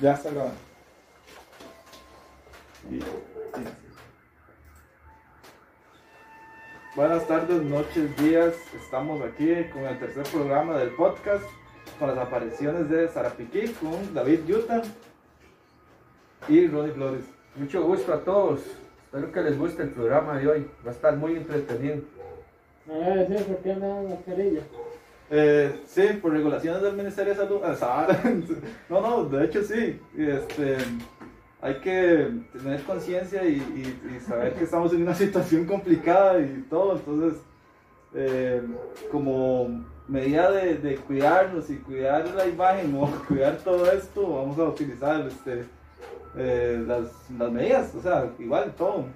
Ya está grabando. Sí. Buenas tardes, noches, días. Estamos aquí con el tercer programa del podcast con las apariciones de Sarapiquí con David Yuta y Ronnie Flores. Mucho gusto a todos. Espero que les guste el programa de hoy. Va a estar muy entretenido. Me voy a decir por qué andan mascarilla. Eh, sí, por regulaciones del Ministerio de Salud. Sara. No, no, de hecho sí. Este, hay que tener conciencia y, saber que estamos en una situación complicada y todo. Entonces, eh, como medida de, cuidarnos y cuidar la imagen o cuidar todo esto, vamos a utilizar este, eh, las medidas. O sea, igual todo.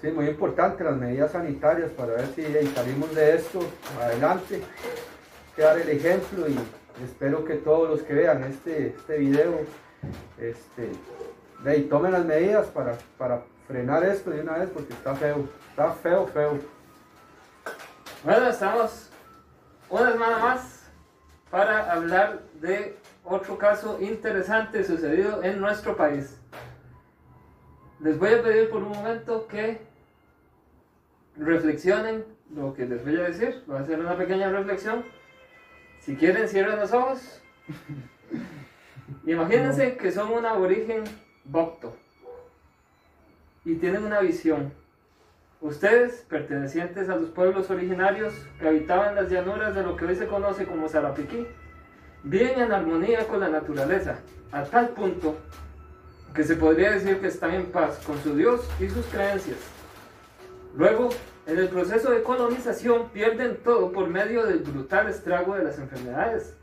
Sí, muy importante las medidas sanitarias para ver si eh, salimos de esto adelante. Dar el ejemplo y espero que todos los que vean este, este video este, ahí, tomen las medidas para, para frenar esto de una vez porque está feo. Está feo, feo. Bueno, estamos una semana más para hablar de otro caso interesante sucedido en nuestro país. Les voy a pedir por un momento que reflexionen lo que les voy a decir. Voy a hacer una pequeña reflexión. Si quieren, cierren los ojos. Imagínense que son un aborigen bocto y tienen una visión. Ustedes, pertenecientes a los pueblos originarios que habitaban las llanuras de lo que hoy se conoce como Sarapiquí, viven en armonía con la naturaleza, a tal punto que se podría decir que están en paz con su Dios y sus creencias. Luego, en el proceso de colonización pierden todo por medio del brutal estrago de las enfermedades,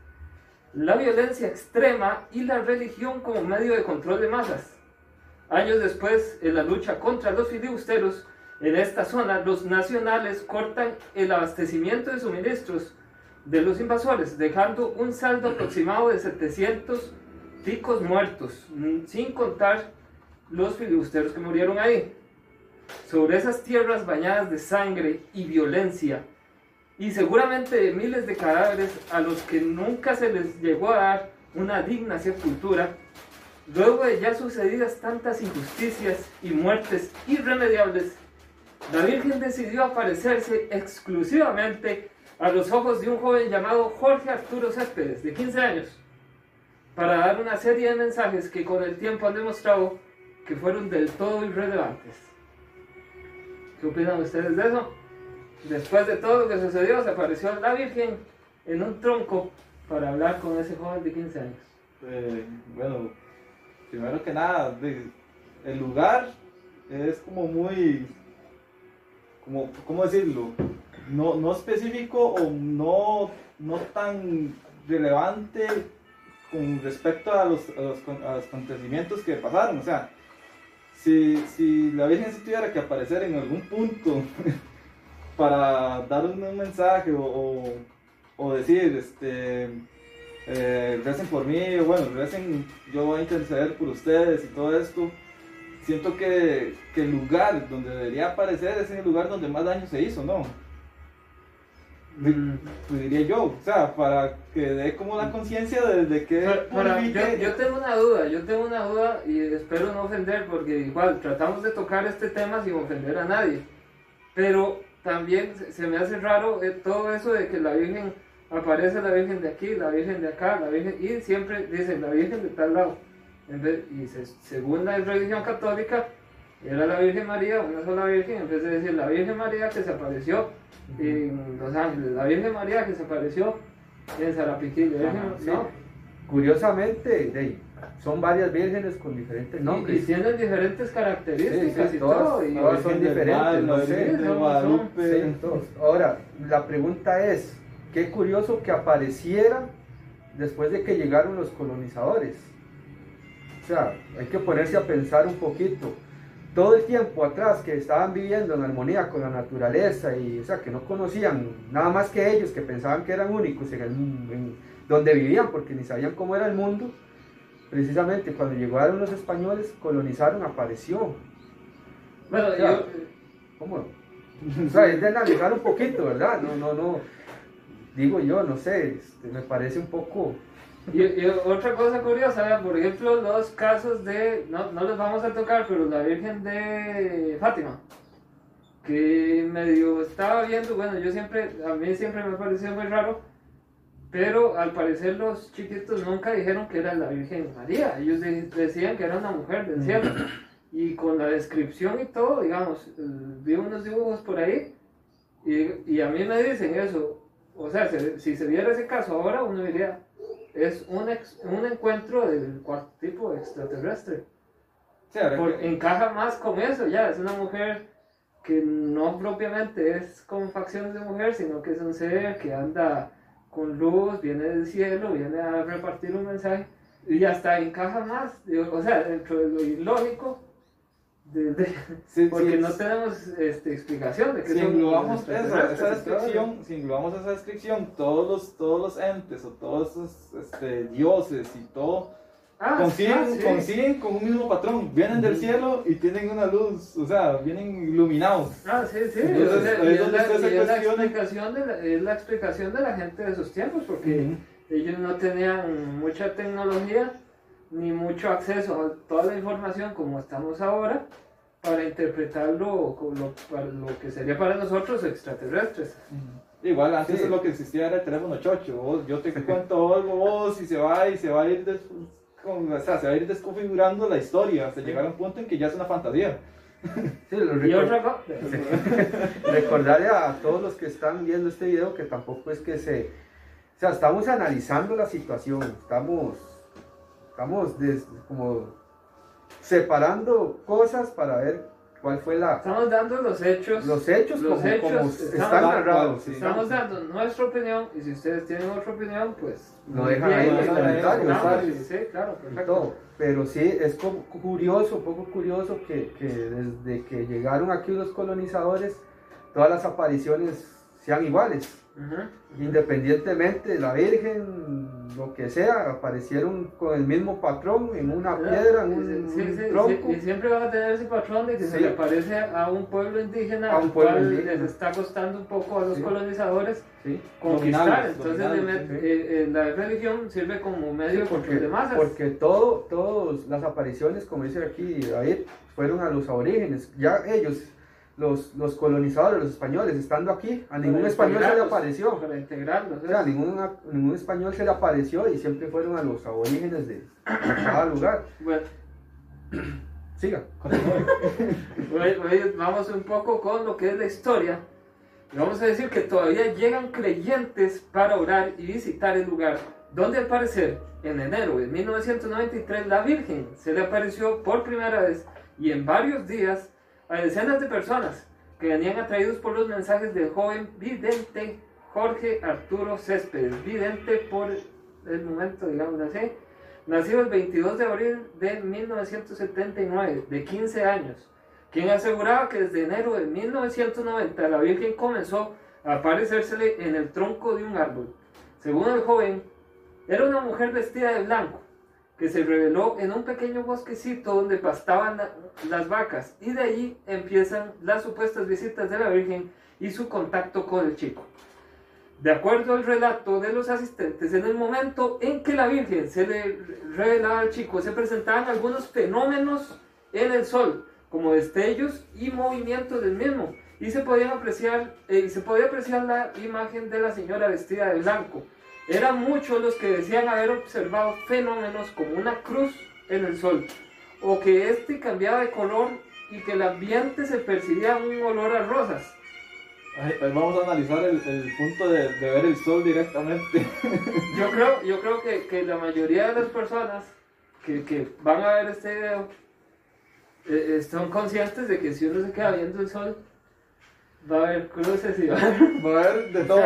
la violencia extrema y la religión como medio de control de masas. Años después, en la lucha contra los filibusteros, en esta zona los nacionales cortan el abastecimiento de suministros de los invasores, dejando un saldo aproximado de 700 ticos muertos, mm, sin contar los filibusteros que murieron ahí. Sobre esas tierras bañadas de sangre y violencia, y seguramente de miles de cadáveres a los que nunca se les llegó a dar una digna sepultura, luego de ya sucedidas tantas injusticias y muertes irremediables, la Virgen decidió aparecerse exclusivamente a los ojos de un joven llamado Jorge Arturo Céspedes, de 15 años, para dar una serie de mensajes que con el tiempo han demostrado que fueron del todo irrelevantes. ¿Qué opinan ustedes de eso? Después de todo lo que sucedió, se apareció la Virgen en un tronco para hablar con ese joven de 15 años. Eh, bueno, primero que nada, el lugar es como muy, ¿cómo decirlo? No, no específico o no, no tan relevante con respecto a los, acontecimientos que pasaron. O sea, si, la Virgen se tuviera que aparecer en algún punto para dar un, mensaje o decir, este, eh, recen por mí, o bueno, recen, yo voy a interceder por ustedes y todo esto. Siento que, que el lugar donde debería aparecer es el lugar donde más daño se hizo, ¿no? Pues diría yo, o sea, para que dé como la conciencia de, de que Pero- yo, yo tengo una duda, yo tengo una duda y espero no ofender porque igual tratamos de tocar este tema sin ofender a nadie. Pero también se, se me hace raro eh, todo eso de que la Virgen aparece la Virgen de aquí, la Virgen de acá, la Virgen y siempre dicen la Virgen de tal lado. En vez- y se- según la religión católica era la Virgen María, una sola Virgen, en vez de decir la Virgen María que se apareció en Los Ángeles, la Virgen María que se apareció en sí. ¿no? Curiosamente, de son varias vírgenes con diferentes Y- Y, nombres. tienen diferentes características Sí, y todas- todo. y- todas son diferentes, no sé. Son- Guadalupe. Ahora, la pregunta es, qué curioso que apareciera después de que llegaron los colonizadores. O sea, hay que ponerse a pensar un poquito. Todo el tiempo atrás que estaban viviendo en armonía con la naturaleza y, o sea, que no conocían nada más que ellos, que pensaban que eran únicos en, el, en donde vivían, porque ni sabían cómo era el mundo. Precisamente cuando llegaron los españoles, colonizaron, apareció. Bueno, O sea, yo, ¿Cómo? O sea, es de analizar un poquito, ¿verdad? No, no, no. Digo yo, no sé, este, me parece un poco Y, y otra cosa curiosa, por ejemplo, los casos de, no, no los vamos a tocar, pero la Virgen de Fátima, que medio estaba viendo, bueno, yo siempre, a mí siempre me pareció muy raro, pero al parecer los chiquitos nunca dijeron que era la Virgen María, ellos de- decían que era una mujer del cielo. Y con la descripción y todo, digamos, eh, vi unos dibujos por ahí y, y a mí me dicen eso. O sea, se- si se viera ese caso ahora, uno diría, es un, ex- un encuentro del cuarto tipo extraterrestre. Sí, Por- que- encaja más con eso, ya, es una mujer que no propiamente es con facciones de mujer, sino que es un ser que anda con luz, viene del cielo, viene a repartir un mensaje y hasta encaja más, o sea, dentro de lo ilógico, de- de- sí, porque sí, no tenemos este, explicación de que si englobamos esa todo. descripción, si englobamos esa descripción, todos los, todos los entes o todos esos este, dioses y todo Ah, ah, sí. coinciden con un mismo patrón, vienen del cielo y tienen una luz, o sea, vienen iluminados. Ah, sí, sí. Entonces, es la, es explicación de la, es la explicación de la gente de esos tiempos, porque ellos no tenían mucha tecnología ni mucho acceso a toda la información como estamos ahora para interpretarlo como lo, para lo que sería para nosotros extraterrestres. Igual antes Sí. lo que existía era el teléfono chocho, vos- yo te cuento algo vos y se va y se va a ir des- con- o sea, se va a ir desconfigurando la historia hasta llegar a un punto en que ya es una fantasía. Sí, lo Y otra cosa, recordarle a todos los que están viendo este video que tampoco es que se... O sea, estamos analizando la situación, estamos, estamos des- como separando cosas para ver cuál fue la, estamos dando los hechos. los hechos Los como, hechos como están narrados. sí. Estamos dando nuestra opinión y si ustedes tienen otra opinión, pues Lo dejan ahí en los lo comentarios. Sí, claro, perfecto. todo. Pero sí, es como curioso, un poco curioso que, que desde que llegaron aquí los colonizadores, todas las apariciones sean iguales. Independientemente de la Virgen, lo que sea, aparecieron con el mismo patrón en una piedra, en un Sí, tronco. sí, y siempre van a tener ese patrón de que se le parece a un pueblo indígena A un pueblo cual indígena. les está costando un poco a los colonizadores conquistar. Entonces eh, eh, la religión sirve como medio porque, de masas. porque todo, todas las apariciones, como dice aquí David, fueron a los aborígenes. Ya ellos, los, los colonizadores, los españoles, estando aquí, a ningún español se le apareció. Para integrarlos. O sea, ¿eh? ningún, ningún español se le apareció y siempre fueron a los aborígenes de, de cada lugar. Bueno, Siga. vamos un poco con lo que es la historia. Y vamos a decir que todavía llegan creyentes para orar y visitar el lugar, donde al parecer, en enero de 1993, la Virgen se le apareció por primera vez y en varios días a decenas de personas que venían atraídos por los mensajes del joven vidente Jorge Arturo Céspedes, vidente por el momento, digamos así, nacido el 22 de abril de 1979, de 15 años, quien aseguraba que desde enero de 1990 la Virgen comenzó a aparecérsele en el tronco de un árbol. Según el joven, era una mujer vestida de blanco, que se reveló en un pequeño bosquecito donde pastaban la- las vacas, y de allí empiezan las supuestas visitas de la Virgen y su contacto con el chico. De acuerdo al relato de los asistentes, en el momento en que la Virgen se le revelaba al chico, se presentaban algunos fenómenos en el sol, como destellos y movimientos del mismo, y se apreciar, eh, se podía apreciar la imagen de la señora vestida de blanco. Eran muchos los que decían haber observado fenómenos como una cruz en el sol, o que éste cambiaba de color y que el ambiente se percibía un olor a rosas. Pues vamos a analizar el, el punto de, de ver el sol directamente. Yo creo, yo creo que, que la mayoría de las personas que, que van a ver este video eh, eh, son conscientes de que si uno se queda viendo el sol, va a haber cruces y va a haber, Va a haber de todo.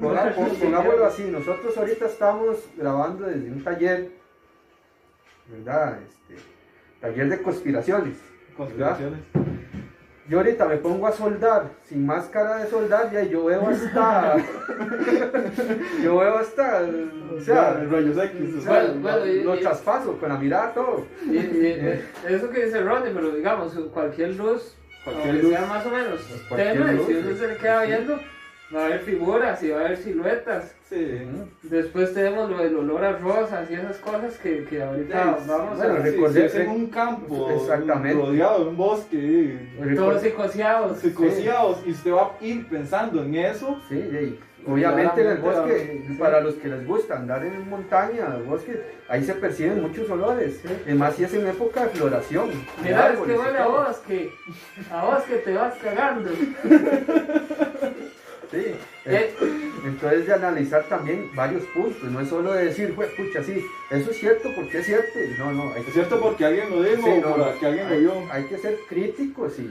Ponga- Pongámoslo así, nosotros ahorita estamos grabando desde un taller, ¿verdad? Este, taller de conspiraciones. Conspiraciones. Yo ahorita me pongo a soldar sin máscara de soldar y ahí yo veo hasta. yo veo hasta. O Ya, sea, rayos X. o sea, Bueno, bueno, y- lo y- traspaso con la mirada todo. y- y- eh, eso que dice Ronnie, pero digamos, cualquier luz, Cualquier luz. sea más o menos Cualquier tenue, luz, si uno sí. se le queda viendo, va a haber figuras y va a haber siluetas. Sí. Después tenemos lo del olor a rosas y esas cosas que, que ahorita Sí, vamos bueno, a... Sí, si es en un campo, Exactamente. rodeado de un bosque, Todos psicoseados. psicoseados, y usted va a ir pensando en eso. Sí, y obviamente en el bosque, sí. para los que les gusta andar en montaña, en el bosque, ahí se perciben muchos olores. Y más si es en época de floración. Mira, es que huele a todo. vos que, a vos que te vas cagando. Sí. Eh, Entonces de analizar también varios puntos, no es solo de decir, "Jue, pucha, sí, eso es cierto porque es cierto. y No, no, hay que Es cierto porque alguien lo dijo Sí, o no, porque alguien lo vio. hay que ser críticos y,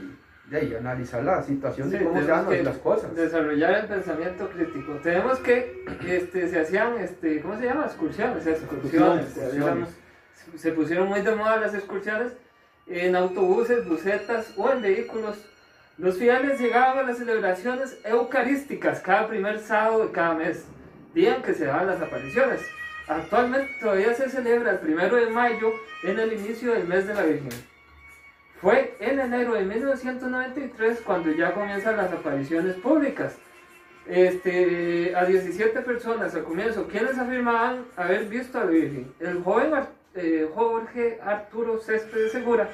de ahí, analizar la situación Sí, de cómo se dan las cosas. Desarrollar el pensamiento crítico. Tenemos que, este, se hacían, este, ¿cómo se llama? Excursiones, excursiones. Se pusieron muy de moda las excursiones en autobuses, busetas o en vehículos. Los fieles llegaban a las celebraciones eucarísticas cada primer sábado de cada mes, día en que se daban las apariciones. Actualmente todavía se celebra el primero de mayo en el inicio del mes de la Virgen. Fue en enero de 1993 cuando ya comienzan las apariciones públicas. Este, a 17 personas al comienzo, quienes afirmaban haber visto a la Virgen. El joven eh, Jorge Arturo Céspedes Segura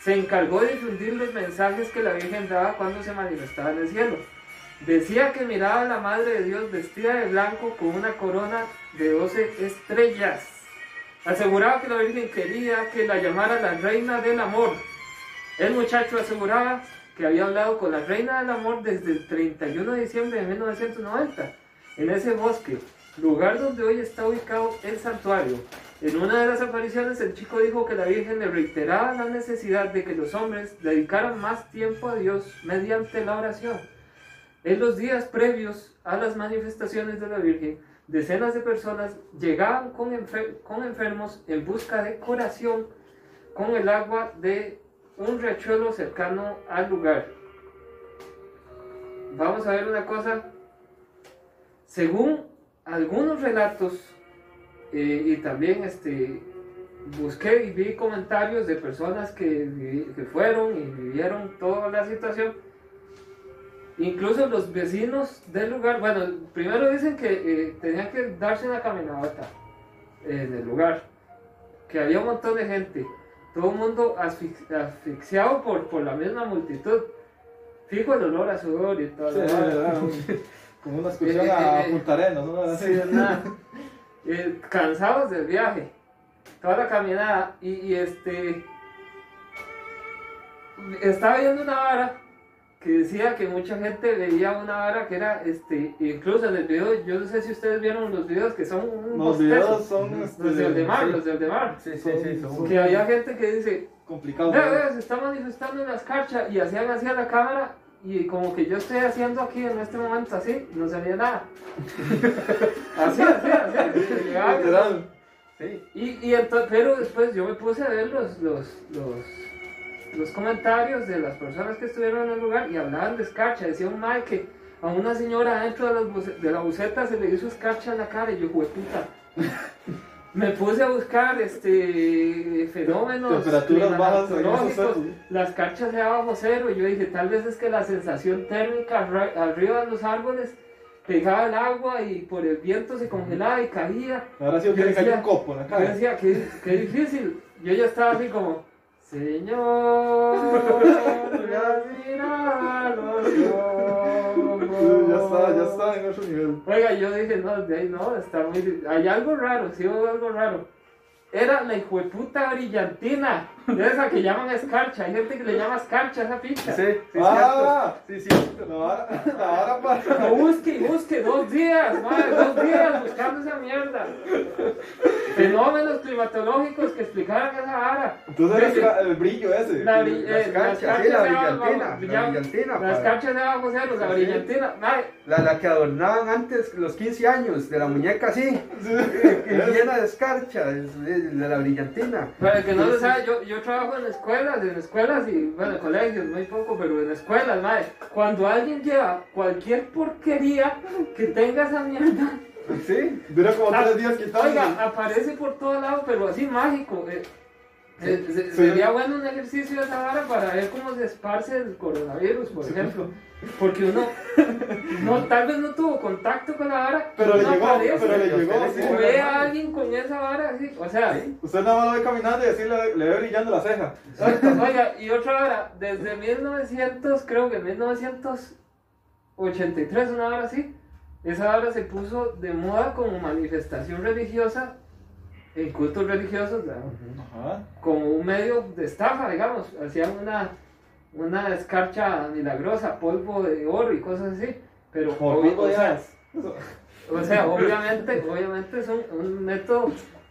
se encargó de difundir los mensajes que la Virgen daba cuando se manifestaba en el cielo. Decía que miraba a la Madre de Dios vestida de blanco con una corona de 12 estrellas. Aseguraba que la Virgen quería que la llamara la Reina del Amor. El muchacho aseguraba que había hablado con la Reina del Amor desde el 31 de diciembre de 1990, en ese bosque, lugar donde hoy está ubicado el santuario. En una de las apariciones el chico dijo que la Virgen le reiteraba la necesidad de que los hombres dedicaran más tiempo a Dios mediante la oración. En los días previos a las manifestaciones de la Virgen, decenas de personas llegaban con, con enfermos en busca de curación con el agua de un riachuelo cercano al lugar. Vamos a ver una cosa. Según algunos relatos, eh, y también este, busqué y vi comentarios de personas que, que fueron y vivieron toda la situación. Incluso los vecinos del lugar, bueno, primero dicen que eh, tenían que darse una caminata en el lugar, que había un montón de gente, todo el mundo asfix- asfixiado por, por la misma multitud. Fijo el olor a sudor y todo. Sí, lo demás. era un- como una excursión Eh, eh, a eh, Punta Arenas, ¿no? Sí, nada. Eh, cansados del viaje, toda la caminada, y, y, este. Estaba viendo una vara que decía que mucha gente veía una vara que era, este, incluso en el video, yo no sé si ustedes vieron los videos que son un Los videos son este, los de Aldemar, sí, los de Aldemar. Sí, sí, sí, son- Que había gente que dice, vea, se está manifestando en la escarcha y hacían así a la cámara y como que yo estoy haciendo aquí en este momento así, no salía nada. Así, así, así. se sí. Y, y ento- pero después yo me puse a ver los, los, los, los comentarios de las personas que estuvieron en el lugar y hablaban de escarcha. Decía un mae que a una señora dentro de, las de la buceta se le hizo escarcha en la cara y yo, puta. Me puse a buscar este fenómenos Temperaturas bajas las carchas de abajo cero y yo dije tal vez es que la sensación térmica arri- arriba de los árboles pegaba el agua y por el viento se congelaba y caía Ahora sí que le cayó un copo en la yo cara. decía, qué, qué difícil. Yo ya estaba así como, Señor, la mirada los ojos". Ya está, ya está en otro nivel. Oiga, yo dije, no, de ahí no, está muy... Hay algo raro, sí hubo algo raro. Era la hijueputa brillantina, de esa que llaman escarcha. Hay gente que le llama escarcha a esa picha. Sí, sí, Ah. cierto. Sí, cierto. La vara, la vara para. Busque busque, dos días, madre, dos días buscando esa mierda. Fenómenos climatológicos que explicaran esa vara. Entonces era el brillo ese. La bri- La eh, escarcha, las sí, la de brillantina, la brillantina, Las para- carchas de abajo cero, la brillantina. Mae, La, la que adornaban antes los 15 años, de la muñeca así, que llena de escarcha, es- es de la brillantina. Para el que no lo sabe, yo, yo trabajo en escuelas, en escuelas y, bueno, en colegios, muy poco, pero en escuelas, madre. Cuando alguien lleva cualquier porquería que tenga esa mierda, Sí, Dura como tres días quitando. oiga, aparece por todo lado, pero así mágico. eh, Eh, se- Sí. Sería bueno un ejercicio de esa vara para ver cómo se esparce el coronavirus, por ejemplo. Porque uno, no, tal vez no tuvo contacto con la vara, Pero le llegó, aparece. pero le llegó. usted sí. Ve a alguien con esa vara así, o sea, Usted nada más lo ve caminando y así le, le ve brillando la ceja. oiga, y otra vara, desde 1900, creo que 1983, una hora así, esa hora se puso de moda como manifestación religiosa en cultos religiosos, como un medio de estafa, digamos, hacían una, una escarcha milagrosa, polvo de oro y cosas así, pero Por obvi- polvo o, de sea. Eso. o sea, obviamente, obviamente es un, un método,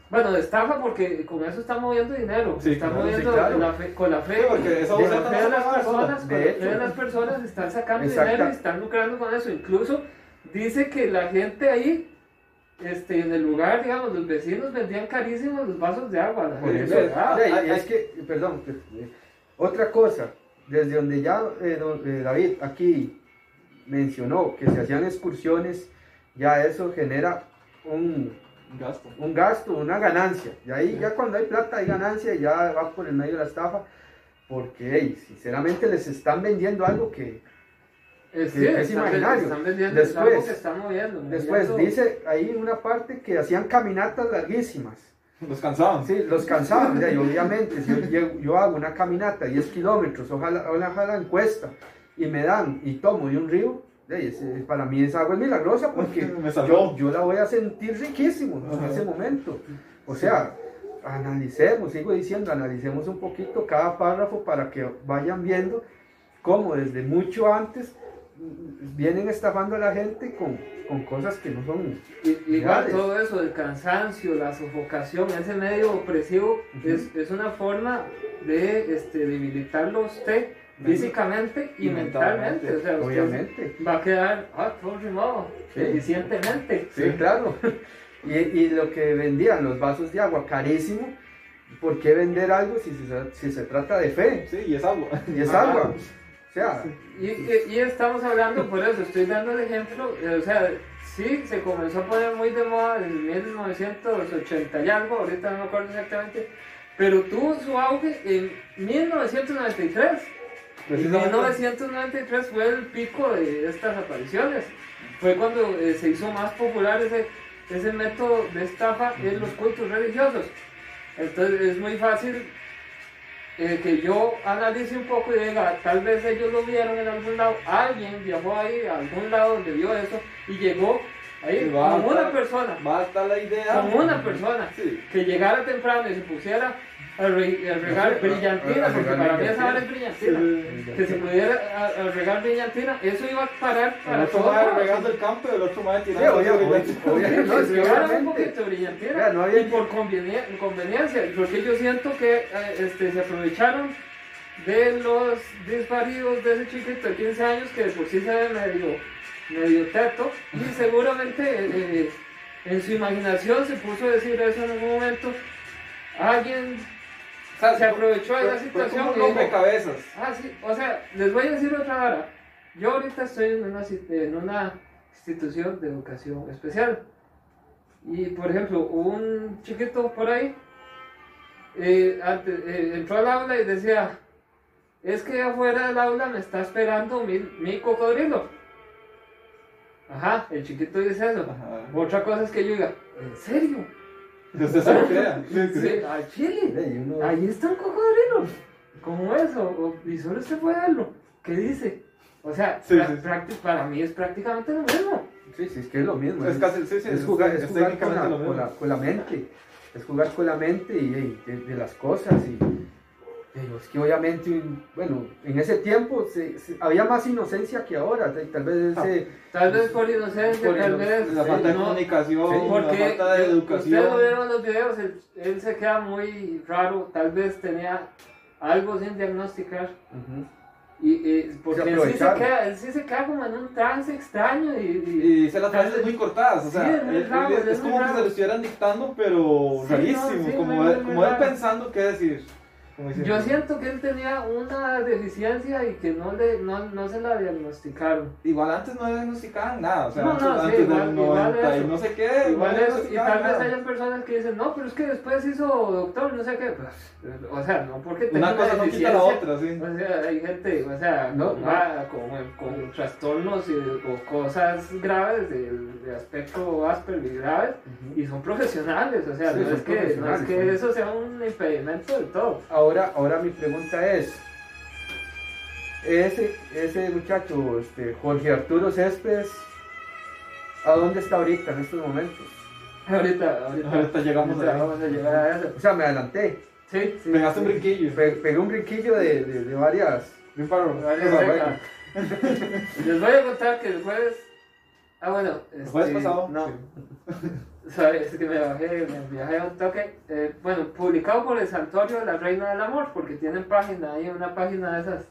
bueno, de estafa porque con eso está moviendo dinero, Sí, está claro, moviendo sí, claro. la fe- con la fe, Sí, porque esa de la fe de las personas, con De la fe de las personas están sacando Exacta. dinero y están lucrando con eso, incluso dice que la gente ahí este, en el lugar, digamos, los vecinos vendían carísimos los vasos de agua. Por eso, ay, es que, perdón, eh, otra cosa, desde donde ya eh, don- eh, David aquí mencionó que se hacían excursiones, ya eso genera un, Gasto. un gasto, una ganancia. Y ahí ya cuando hay plata hay ganancia y ya va por el medio de la estafa, porque hey, sinceramente les están vendiendo algo que Es, que sí, es están, imaginario. Están vendiendo es Después- algo que están moviendo. después moviendo- dice ahí una parte que hacían caminatas larguísimas. Los cansaban. Sí, los cansaban, ya, y obviamente, si yo, hago una caminata 10 kilómetros, ojalá, ojalá encuesta, y me dan y tomo de un río, ya, y ese- para mí esa agua es milagrosa porque yo, yo la voy a sentir riquísimo en Ajá. ese momento. O sea, analicemos, sigo diciendo, analicemos un poquito cada párrafo para que vayan viendo cómo desde mucho antes vienen estafando a la gente con, con cosas que no son Y- Igual todo eso, el cansancio, la sofocación, ese medio opresivo, Ujú. es, es una forma de este, debilitarlo usted físicamente y Y mentalmente. mentalmente, O sea, usted obviamente. va a quedar ah, todo rimado, Sí. eficientemente. Sí, claro. Y, y lo que vendían los vasos de agua carísimo, ¿por qué vender algo si se, si se trata de fe? Sí, y es agua. Y es Ajá. agua. Sea, Y, y- y estamos hablando, por eso estoy dando el ejemplo, eh, o sea, sí, se comenzó a poner muy de moda en 1980 y algo, ahorita no me acuerdo exactamente, pero tuvo su auge en 1993. En Precisamente. 1993 fue el pico de estas apariciones. Fue cuando eh, se hizo más popular ese, ese método de estafa en los cultos religiosos. Entonces es muy fácil eh, que yo analice un poco y diga, tal vez ellos lo vieron en algún lado, alguien viajó ahí a algún lado donde vio eso y llegó ahí como una persona, Va a estar la idea. como una persona Sí. que llegara temprano y se pusiera a, re- a regar brillantina, porque para mí esa hora es brillantina. Que se pudiera a, a regar brillantina, eso iba a parar El para otro todos va lados. regando el campo y el otro sí, tirando. no, sí, regara un obviamente. poquito de brillantina Vea, no había- y por convenien- conveniencia, porque yo siento que eh, este, se aprovecharon de los desvaríos de ese chiquito de 15 años que de por sí se ve medio, medio teto y seguramente eh, en su imaginación se puso a decir eso en algún momento. Alguien O sea, se aprovechó de fue situación como y un rompecabezas. Ah, sí, o sea, les voy a decir otra hora. Yo ahorita estoy en una, sit- en una institución de educación especial. Y, por ejemplo, un chiquito por ahí eh, ante- eh, entró al aula y decía, es que afuera del aula me está esperando mi, mi cocodrilo. Ajá, el chiquito dice eso. Ajá. Otra cosa es que yo diga, ¿en serio? Usted se lo crea. Sí, sí. Sí, a Chile. Ahí está un cocodrilo. ¿Cómo eso? Y solo usted puede verlo. ¿Qué dice? O sea, Sí, sí, para mí es prácticamente lo mismo. Sí, sí, es que es lo mismo. Es casi- es es- jugar, es es jugar con, la, lo mismo. con la- con la mente. Es jugar con la mente y, y de, de las cosas. Y, pero es que obviamente, bueno, en ese tiempo se- se- había más inocencia que ahora. Tal vez ese. Tal vez por inocencia, Por tal ino- vez. La sí, falta de no, comunicación, Sí, la Porque falta de ustedes lo educación. vieron en los videos, él, él se queda muy raro. Tal vez tenía algo sin diagnosticar. Ujú. Y, y- porque Se él sí, se queda, él sí se queda como en un trance extraño. Y, y- Y dice las frases muy cortadas, o sea, Sí, es él- raro, él- es es muy como que raro. se lo estuvieran dictando, pero Sí, rarísimo, no, sí, como, muy, él, muy como él pensando qué decir. Yo siento que él tenía una deficiencia y que no, le, no, no se la diagnosticaron. Igual antes no diagnosticaban nada, o sea, No, antes, no, sí, antes igual- del igual 90 y no sé qué, Igual no eso, y tal vez hayan personas que dicen, no, pero es que después hizo doctor, no sé qué. Pues, o sea, no porque tenga Una cosa no quita la otra, sí. O sea, hay gente, o sea, No, va- con, con trastornos y- o cosas graves de, de aspecto Asperger y graves y son profesionales, o sea, Sí, no, es que, no es que eso sea un impedimento del todo. Ahora, ahora mi pregunta es, ese, ese muchacho, este, Jorge Arturo Céspedes, ¿a dónde está ahorita en estos momentos? Ahorita, ahorita, Ahorita llegamos ahorita vamos a llegar a eso. O sea, me adelanté, Sí, sí. Pegaste un brinquillo. Pe- pegué un brinquillo de, de, de varias... De. Varias. Les voy a contar que el jueves. Ah, bueno. El jueves este, pasado. No, sí. Sabes es que me bajé, me viajé un toque. Eh, bueno, publicado por el Santuario de la Reina del Amor, porque tienen página ahí, una página de esas.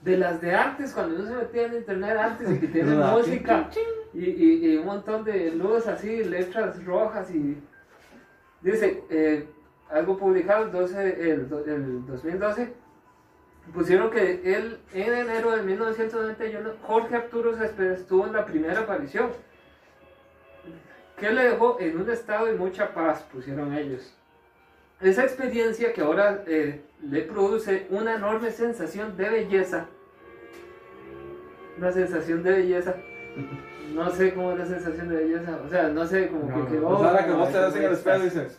De las de antes, cuando uno se metía en internet antes y que tienen ¿Verdad? música y, y, y un montón de luces así, letras rojas y. Dice, eh, algo publicado el, 12, el, el 2012 pusieron que él en enero de 1991 Jorge Arturo Céspedes tuvo en la primera aparición que le dejó en un estado de mucha paz pusieron ellos esa experiencia que ahora eh, le produce una enorme sensación de belleza una sensación de belleza no sé cómo es la sensación de belleza o sea no sé como No, que quedó O sea, la que vos te das en el espejo y dices,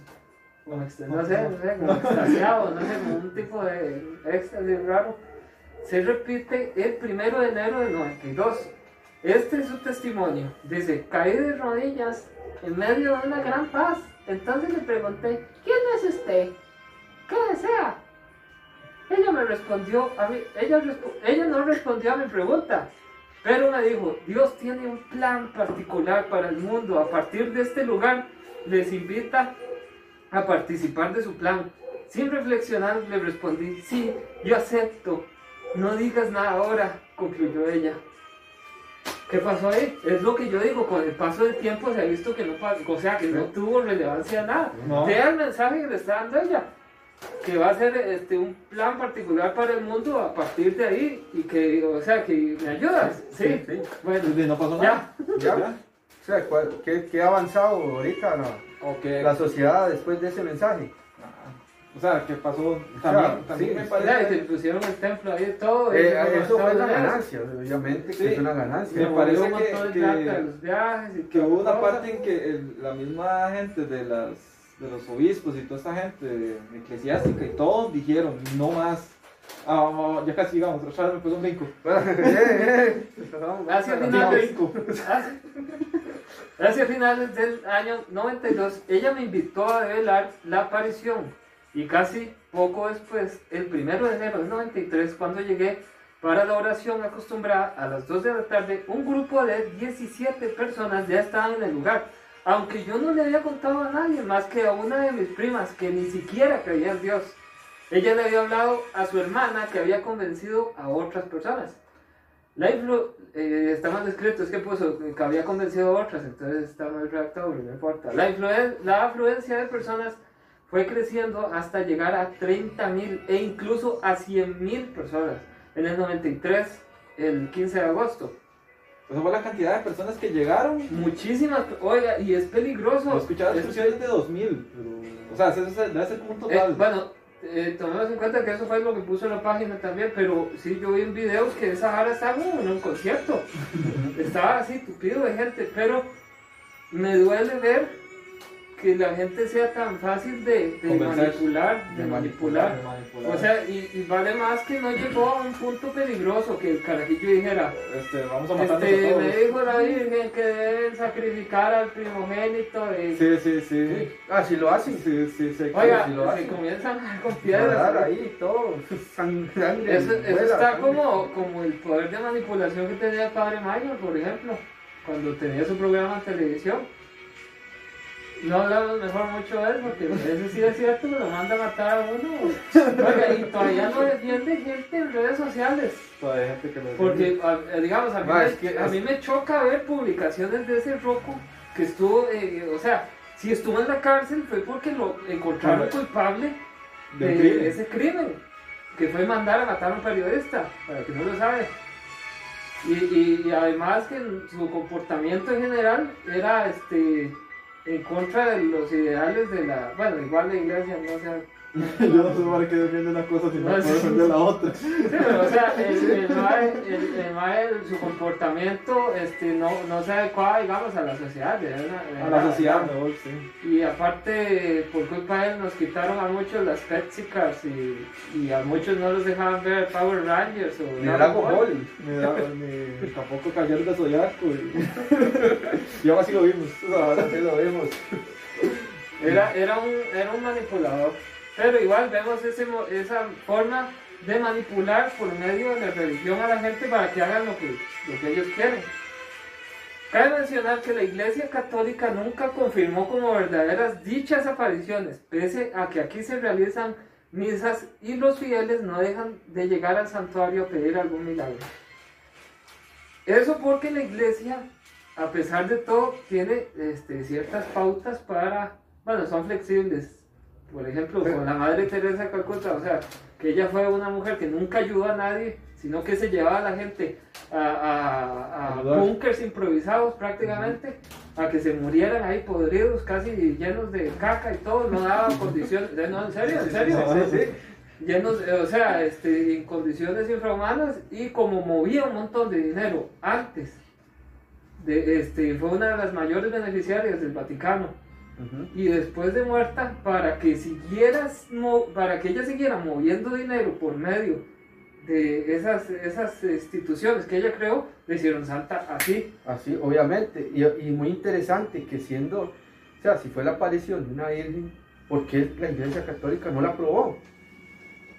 Como no sé, no sé, como extasiado, no sé, como un tipo de éxtasis raro. Se repite el primero de enero del 92. Este es su testimonio. Dice, caí de rodillas en medio de una gran paz. Entonces le pregunté, ¿quién es usted? ¿Qué desea? Ella me respondió, ella, ella no respondió a mi pregunta, pero me dijo, Dios tiene un plan particular para el mundo. A partir de este lugar les invita a participar de su plan. Sin reflexionar le respondí, sí, yo acepto. No digas nada ahora, concluyó ella. ¿Qué pasó ahí? Es lo que yo digo, con el paso del tiempo se ha visto que no pasó, o sea, que no tuvo relevancia nada. No. Vea el mensaje que le está dando ella, que va a ser este, un plan particular para el mundo a partir de ahí y que, o sea, que me ayudas, ¿sí? sí. Bueno, "Pues, no pasó ya, nada. ¿Ya? O sea, ¿cuál- ¿qué, qué ha avanzado ahorita la, O que, la sociedad después de ese mensaje? O sea, ¿qué pasó? También, también sí, me parece. te pusieron el templo ahí todo. Eh, eso fue una ganancia, obviamente que es una Me ganancia. parece un montón que- que- plata de los viajes y que hubo una parte en que el- la misma gente de las de los obispos y toda esta gente eclesiástica y todos dijeron no más ah, ya casi llegamos otra vez me puse un brinco Eh, eh. Hacia finales, brinco. hacia, hacia finales del año 92, ella me invitó a develar la aparición y casi poco después, el primero de enero del 93, cuando llegué para la oración acostumbrada a las 2 de la tarde, un grupo de 17 personas ya estaban en el lugar. Aunque yo no le había contado a nadie más que a una de mis primas que ni siquiera creía en Dios. Ella le había hablado a su hermana que había convencido a otras personas. La influ eh, está mal escrito, es que puso que había convencido a otras, entonces está mal redactado, no importa. La, la afluencia de personas fue creciendo hasta llegar a 30.000 e incluso a 100.000 personas en el 93, el 15 de agosto. esa fue la cantidad de personas que llegaron Muchísimas, oiga, y es peligroso. escuchaba Es- discusiones de 2000 pero o sea eso es- debe ser como un Eh, total bueno, eh, tomemos en cuenta que eso fue lo que puso en la página también, pero sí, yo vi en videos que esa jara estaba como en un concierto. estaba así, tupido de gente, pero me duele ver que la gente sea tan fácil de, manipular, de, De manipular. de manipular. O sea, y, y vale más que no llegó a un punto peligroso que el carajillo dijera, este, vamos a matarnos este, todos me dijo la Virgen que deben sacrificar al primogénito. de- sí sí sí Ah, si lo hacen, sí sí sí Oiga, si lo se hacen. comienzan a con piedras. ahí, todo, sangre. Eso, eso vuela, está sangre. como, como el poder de manipulación que tenía el padre Mayo, por ejemplo, cuando tenía su programa en televisión. No hablamos mejor mucho de él, porque eso sí es cierto, lo manda a matar a uno. Oiga, y todavía no defiende gente en redes sociales. Todavía hay gente que lo Porque, a- eh, digamos, a mí, es que a es- mí me choca ver publicaciones de ese roco que estuvo, eh, o sea, si estuvo en la cárcel fue porque lo encontraron culpable de crimen. ese crimen, que fue mandar a matar a un periodista, para que no lo sabe. Y, y- y además que su comportamiento en general era este en contra de los ideales de la, bueno, igual la iglesia no sea Yo no sé para qué defiende una cosa si no No, puede sí. defender la otra. Sí, pero, o sea, el, el mae, el- el mae, su comportamiento este, no, no se adecuaba, digamos, a la sociedad. una- A la sociedad mejor, sí. Y aparte, por culpa de él, nos quitaron a muchos las Pepsi Cars y, y a muchos no los dejaban ver Power Rangers o Ni Dragon Ball. Ni, tampoco Cayer de Zodiaco. Y, y ahora sí lo vimos. ahora Así lo vimos. Era, era, un, era un manipulador. Pero igual vemos esa forma de manipular por medio de la religión a la gente para que hagan lo que, lo que ellos quieren. Cabe mencionar que la Iglesia Católica nunca confirmó como verdaderas dichas apariciones, pese a que aquí se realizan misas y los fieles no dejan de llegar al santuario a pedir algún milagro. Eso porque la Iglesia, a pesar de todo, tiene este, ciertas pautas para, bueno, son flexibles. Por ejemplo, con la Madre Teresa de Calcuta, o sea, que ella fue una mujer que nunca ayudó a nadie, sino que se llevaba a la gente a, a, improvisados prácticamente, a que se murieran ahí podridos, casi llenos de caca y todo, no daba condiciones, no, en serio, en serio, sí, sí. llenos, o sea, este, en condiciones infrahumanas y como movía un montón de dinero antes, de, este, fue una de las mayores beneficiarias del Vaticano y después de muerta para que siguieras para que ella siguiera moviendo dinero por medio de esas esas instituciones que ella creó le hicieron santa así Así, obviamente. Y, y muy interesante que siendo, o sea, si fue la aparición de una virgen, ¿por qué la Iglesia Católica no la aprobó?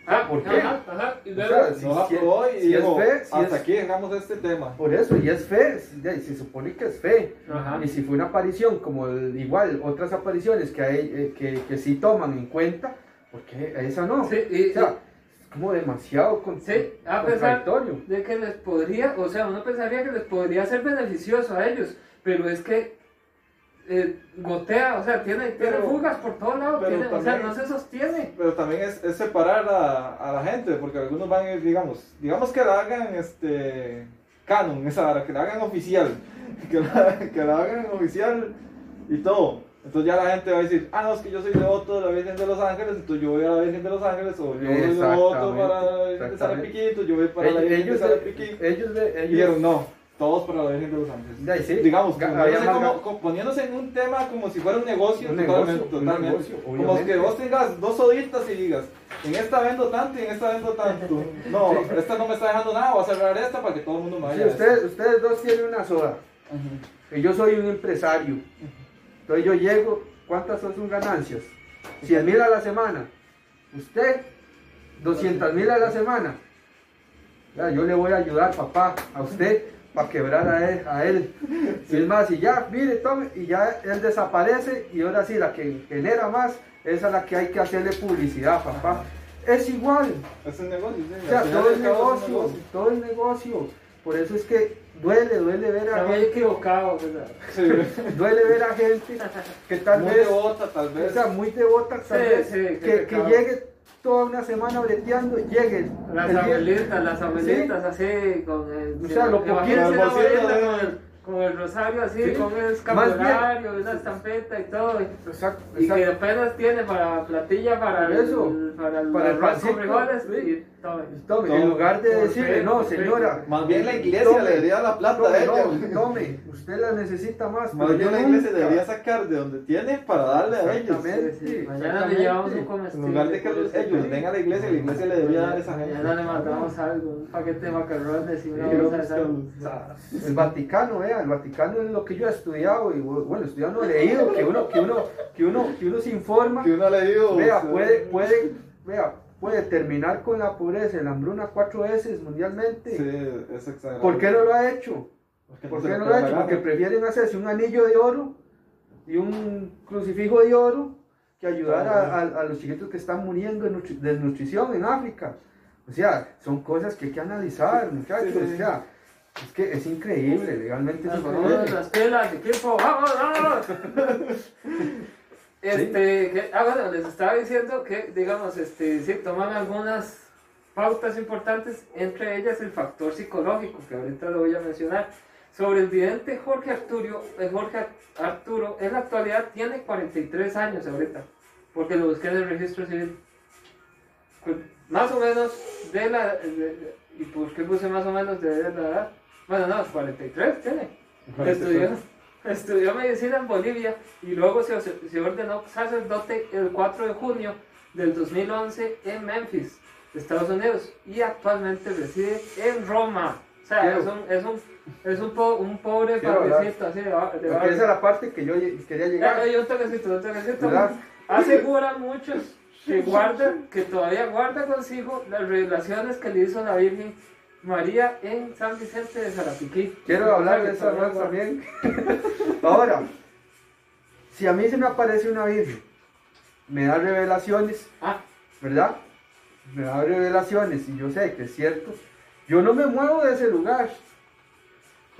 Ah ¿por qué? ajá, ajá, y O luego sea, si- No si- si es dijo, fe, si hasta es- aquí dejamos este tema. Por eso, y es fe, si- se supone que es fe. Ajá. Y si fue una aparición, como el- igual otras apariciones que, hay, eh, que, que sí toman en cuenta, ¿por qué esa no? Sí, y- o sea, es como demasiado con, Sí, a pesar- de que les podría, o sea, uno pensaría que les podría ser beneficioso a ellos, pero es que eh, gotea, o sea, tiene, tiene Pero- fugas por todos lados, tiene- o sea, no se sostiene. Pero también es, es separar a, a la gente, porque algunos van, eh, digamos, digamos que la hagan este canon, esa vara, que la hagan oficial, que la, que la hagan oficial y todo. Entonces ya la gente va a decir, ah, no, es que yo soy devoto de la Virgen de los Ángeles, entonces yo voy a la Virgen de los Ángeles, o yo soy devoto para la Virgen de. Sarapiquito, yo voy para la Ellos, Virgen de ellos, Sarapiquito. ellos, de- Y ellos, dijeron, no, todos para la Virgen de los Ángeles. Sí, Digamos, ga- poniéndose, como- como- en un tema como si fuera un negocio, Un totalmente. negocio, un totalmente. negocio, como que vos tengas dos soditas y digas, en esta vendo tanto y en esta vendo tanto. No, esta no me está dejando nada, voy a cerrar esta para que todo el mundo me vaya. ustedes, ustedes dos tienen una soda. Y yo soy un empresario. Entonces yo llego, ¿cuántas son sus ganancias? 100 mil a la semana. Usted, 200 mil a la semana. Ya, yo le voy a ayudar, papá, a usted, para quebrar a él. A él. Y es más, y ya, mire, tome, y ya él desaparece, y ahora sí, la que genera más, esa es la que hay que hacerle publicidad, papá. Es igual, Es un negocio, sí. o sea, al final todo es negocio, todo es negocio. Por eso es que duele, duele ver a gente, equivocado, ¿verdad? Sí. duele ver a gente que tal Muy vez devota, tal o sea, muy devota, tal Sí, vez, que, llegue toda una semana breteando, llegue Las el día- abuelitas, las abuelitas así, con el. O sea, lo imagínense con el, rosario así, Sí. con el escapulario, una estampeta y todo. Exacto, Y que apenas tiene para platilla, para eso, el, para el, para el arroz con pancito, frijoles sí. y todo. Tome, Tome. en lugar de decirle, no, señora, Más bien la iglesia Tome, le debería la plata tome, a ella. tome, usted la necesita más. Más bien la iglesia nunca. debería sacar de donde tiene para darle a ellos. Sí, sí. Mañana le llevamos un En comestible. lugar de que ellos vengan a la iglesia, la iglesia le debería dar a esa gente. Mañana le mandamos algo, un paquete de macarrones y una bolsa de sal. El Vaticano, vea, el Vaticano es lo que yo he estudiado y bueno, estudiado no he leído, que uno, que uno, que uno, que uno se informa. Que uno le digo. Vea, puede, puede, vea, puede terminar con la pobreza la hambruna cuatro veces mundialmente. Sí, es exagerado. ¿Por qué no lo ha hecho? Porque ¿Por qué no pega lo ha hecho? Porque prefieren hacerse un anillo de oro y un crucifijo de oro que ayudar a, a- a los chiquitos que están muriendo de nutri- desnutrición en África. O sea, son cosas que hay que analizar, muchachos. Sí, sí. O sea, es que es increíble, legalmente es Las increíble. las pilas, equipo, vamos, vamos. Este, que- ah, bueno, les estaba diciendo que, digamos, este, sí, toman algunas pautas importantes, entre ellas el factor psicológico, que ahorita lo voy a mencionar. Sobre el vidente Jorge Arturo, eh, Jorge Arturo, en la actualidad tiene 43 años ahorita, porque lo busqué en el registro civil. Pues, más o menos de la... de- de- ¿Y por qué puse más o menos de la edad? Bueno, no, 43 tiene. Estudió, estudió medicina en Bolivia y luego se, se ordenó sacerdote el 4 de junio del 2011 en Memphis, Estados Unidos, y actualmente reside en Roma. O sea, Quiero- es un, es un, es un, po- un pobre padrecito así de, Porque esa es la parte que yo quería llegar. oye, un toquecito, un toquecito. Aseguran muchos que guarda, que todavía guarda consigo las revelaciones que le hizo la Virgen María en San Vicente de Sarapiquí. Quiero hablar de esa raza también. Ahora, si a mí se me aparece una virgen, me da revelaciones, Ah, ¿verdad? Me da revelaciones y yo sé que es cierto. Yo no me muevo de ese lugar.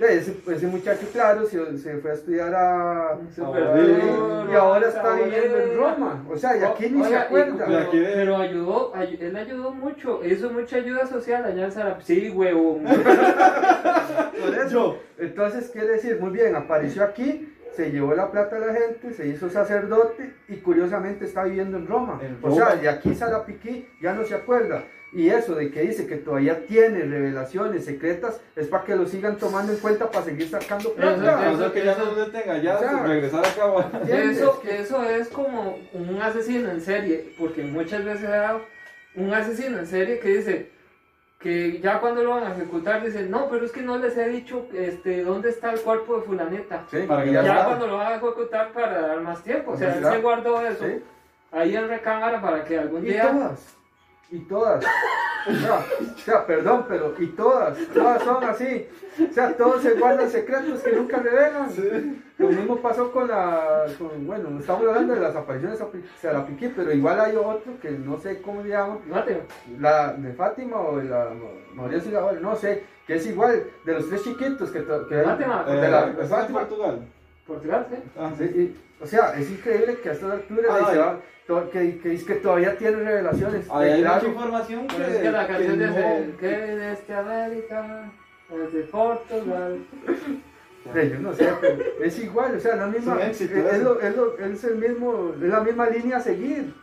Ese, ese muchacho, claro, se, se fue a estudiar a... súper Ah, duro, y ahora está viviendo en. Roma. O sea, y aquí ni se acuerda. Pero ayudó, ay- él ayudó mucho, hizo mucha ayuda social allá en Sarapiquí. Sí, huevón. Por eso. Yo. Entonces quiere decir, muy bien, apareció aquí, se llevó la plata a la gente, se hizo sacerdote y curiosamente está viviendo en Roma. En O sea, de aquí Sarapiquí ya no se acuerda. Y eso de que dice que todavía tiene revelaciones secretas es para que lo sigan tomando en cuenta para seguir sacando Eso, plata. O sea, que ya no lo tenga ya, O sea, regresar. ¿Entiendes? Eso, eso es como un asesino en serie, porque muchas veces ha dado un asesino en serie que dice que ya cuando lo van a ejecutar dicen, no, pero es que no les he dicho este, dónde está el cuerpo de fulanita. Sí, Para que y ya Ya cuando lo van a ejecutar para dar más tiempo, o sea, él se guardó eso Sí. ahí en recámara para que algún Y día... todas, y todas. O sea, o sea, perdón, pero y todas, todas son así. O sea, todos se guardan secretos que nunca revelan. Lo mismo pasó con la, con- bueno, estamos hablando de las apariciones de Sarapiquí, pero igual hay otro que no sé cómo se llama, la de Fátima o de la María Auxiliadora, no sé, que es igual de los tres chiquitos que, Fátima. Eh, de la ¿es de Fátima. Portugal. Portugal, sí. Ah, Sí, y- o sea, es increíble que a estas alturas Ah, se va- to- que, que, es que todavía tiene revelaciones. Ahí Eh, hay claro, mucha información que, es que la que canción no- dice que desde América, desde Portugal. Eh, yo no sé, pero es igual, o sea, la misma, es, es eso. lo- es lo- es el mismo, es la misma línea a seguir.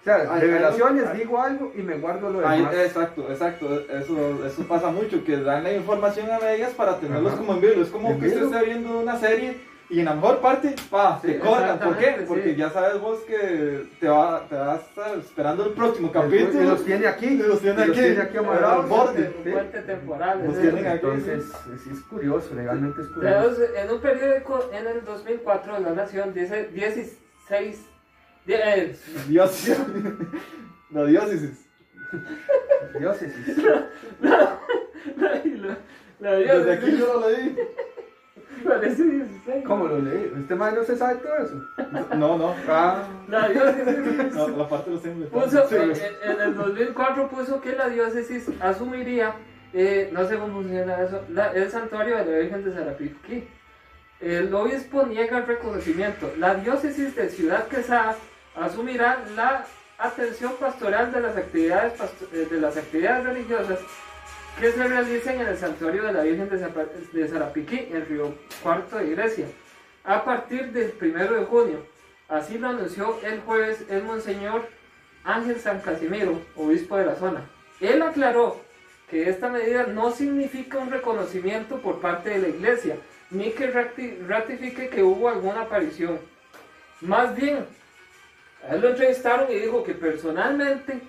O sea, Hay- revelaciones, hay- digo algo y me guardo lo demás. exacto, exacto. Eso, eso pasa mucho, que dan la información a medias para tenerlos Ajá. como en vivo. Es como que usted esté viendo una serie y en la mejor parte, pa, Sí, te cortan. ¿Por qué? exactamente, Porque sí. ya sabes vos que te va, te vas a estar esperando el próximo Y capítulo. los tiene aquí, Y los tiene y aquí, tiene aquí amarrados. al borde. Un puente temporal. Los tienen aquí. Entonces, es, es curioso, legalmente es curioso. Entonces, en un periódico en el 2004 La Nación dice 16 die- eh, Dios. La diócesis. Diócesis. la, la Desde aquí diócesis yo lo leí. Parece 16. ¿Cómo lo leí? ¿Este no se sabe todo eso? No, no. Ah, La diócesis No, la parte de los puso, Sí, en, en el 2004 puso que la diócesis asumiría, eh, no sé cómo funciona eso, la- el santuario de la Virgen de Sarapiquí. El obispo niega el reconocimiento. La diócesis de Ciudad Quesada asumirá la atención pastoral de las actividades, pasto- eh, de las actividades religiosas que se realicen en el santuario de la Virgen de, Sarapiquí, en Río Cuarto de Grecia, a partir del primero de junio. Así lo anunció el jueves el monseñor Ángel San Casimiro, obispo de la zona. Él aclaró que esta medida no significa un reconocimiento por parte de la iglesia, ni que rati- ratifique que hubo alguna aparición. Más bien, a él lo entrevistaron y dijo que personalmente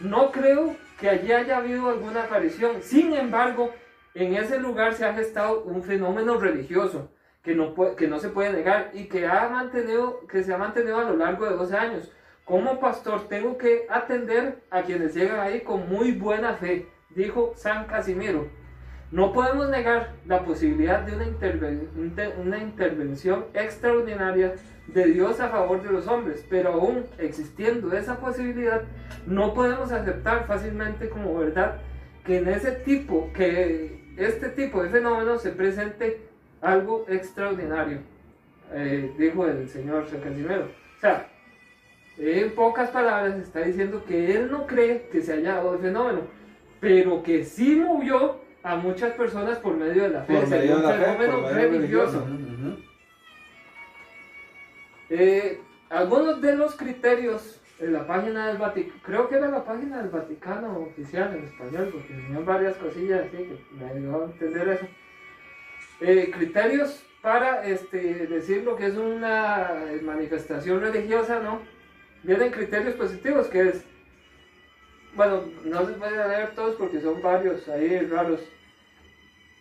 no creo que allí haya habido alguna aparición. Sin embargo, en ese lugar se ha gestado un fenómeno religioso que no, que no se puede negar y que, ha mantenido, que se ha mantenido a lo largo de 12 años. Como pastor tengo que atender a quienes llegan ahí con muy buena fe, dijo San Casimiro. No podemos negar la posibilidad de una, interven- inte- una intervención extraordinaria de Dios a favor de los hombres, pero aún existiendo esa posibilidad, no podemos aceptar fácilmente como verdad que en ese tipo, que este tipo de fenómenos se presente algo extraordinario, eh, dijo el señor San Casimiro. O sea, en pocas palabras está diciendo que él no cree que se haya dado el fenómeno, pero que sí movió a muchas personas por medio de la fe. Por medio un de la fenómeno religioso. Eh, algunos de los criterios en la página del Vaticano, creo que era la página del Vaticano oficial en español, porque tenían varias cosillas así que me ayudó a entender eso. Eh, criterios para este, decir lo que es una manifestación religiosa, ¿no? Vienen criterios positivos, que es, bueno, no voy a leer todos porque son varios ahí raros.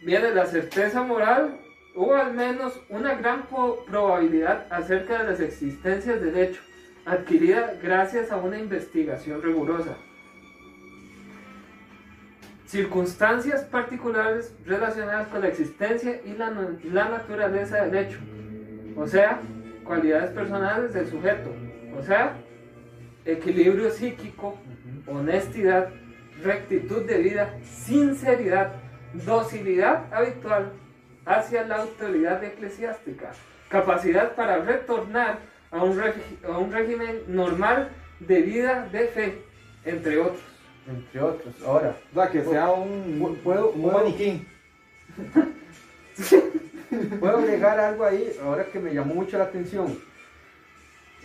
Viene la certeza moral o al menos una gran probabilidad acerca de las existencias del hecho, adquirida gracias a una investigación rigurosa. Circunstancias particulares relacionadas con la existencia y la, la naturaleza del hecho, o sea, cualidades personales del sujeto, o sea, equilibrio psíquico, honestidad, rectitud de vida, sinceridad, docilidad habitual hacia la autoridad eclesiástica, capacidad para retornar a un, a un régimen normal de vida de fe, entre otros. Entre otros. Ahora, O sea, que sea un, Puedo- un puedo- maniquí. puedo agregar algo ahí, ahora que me llamó mucho la atención.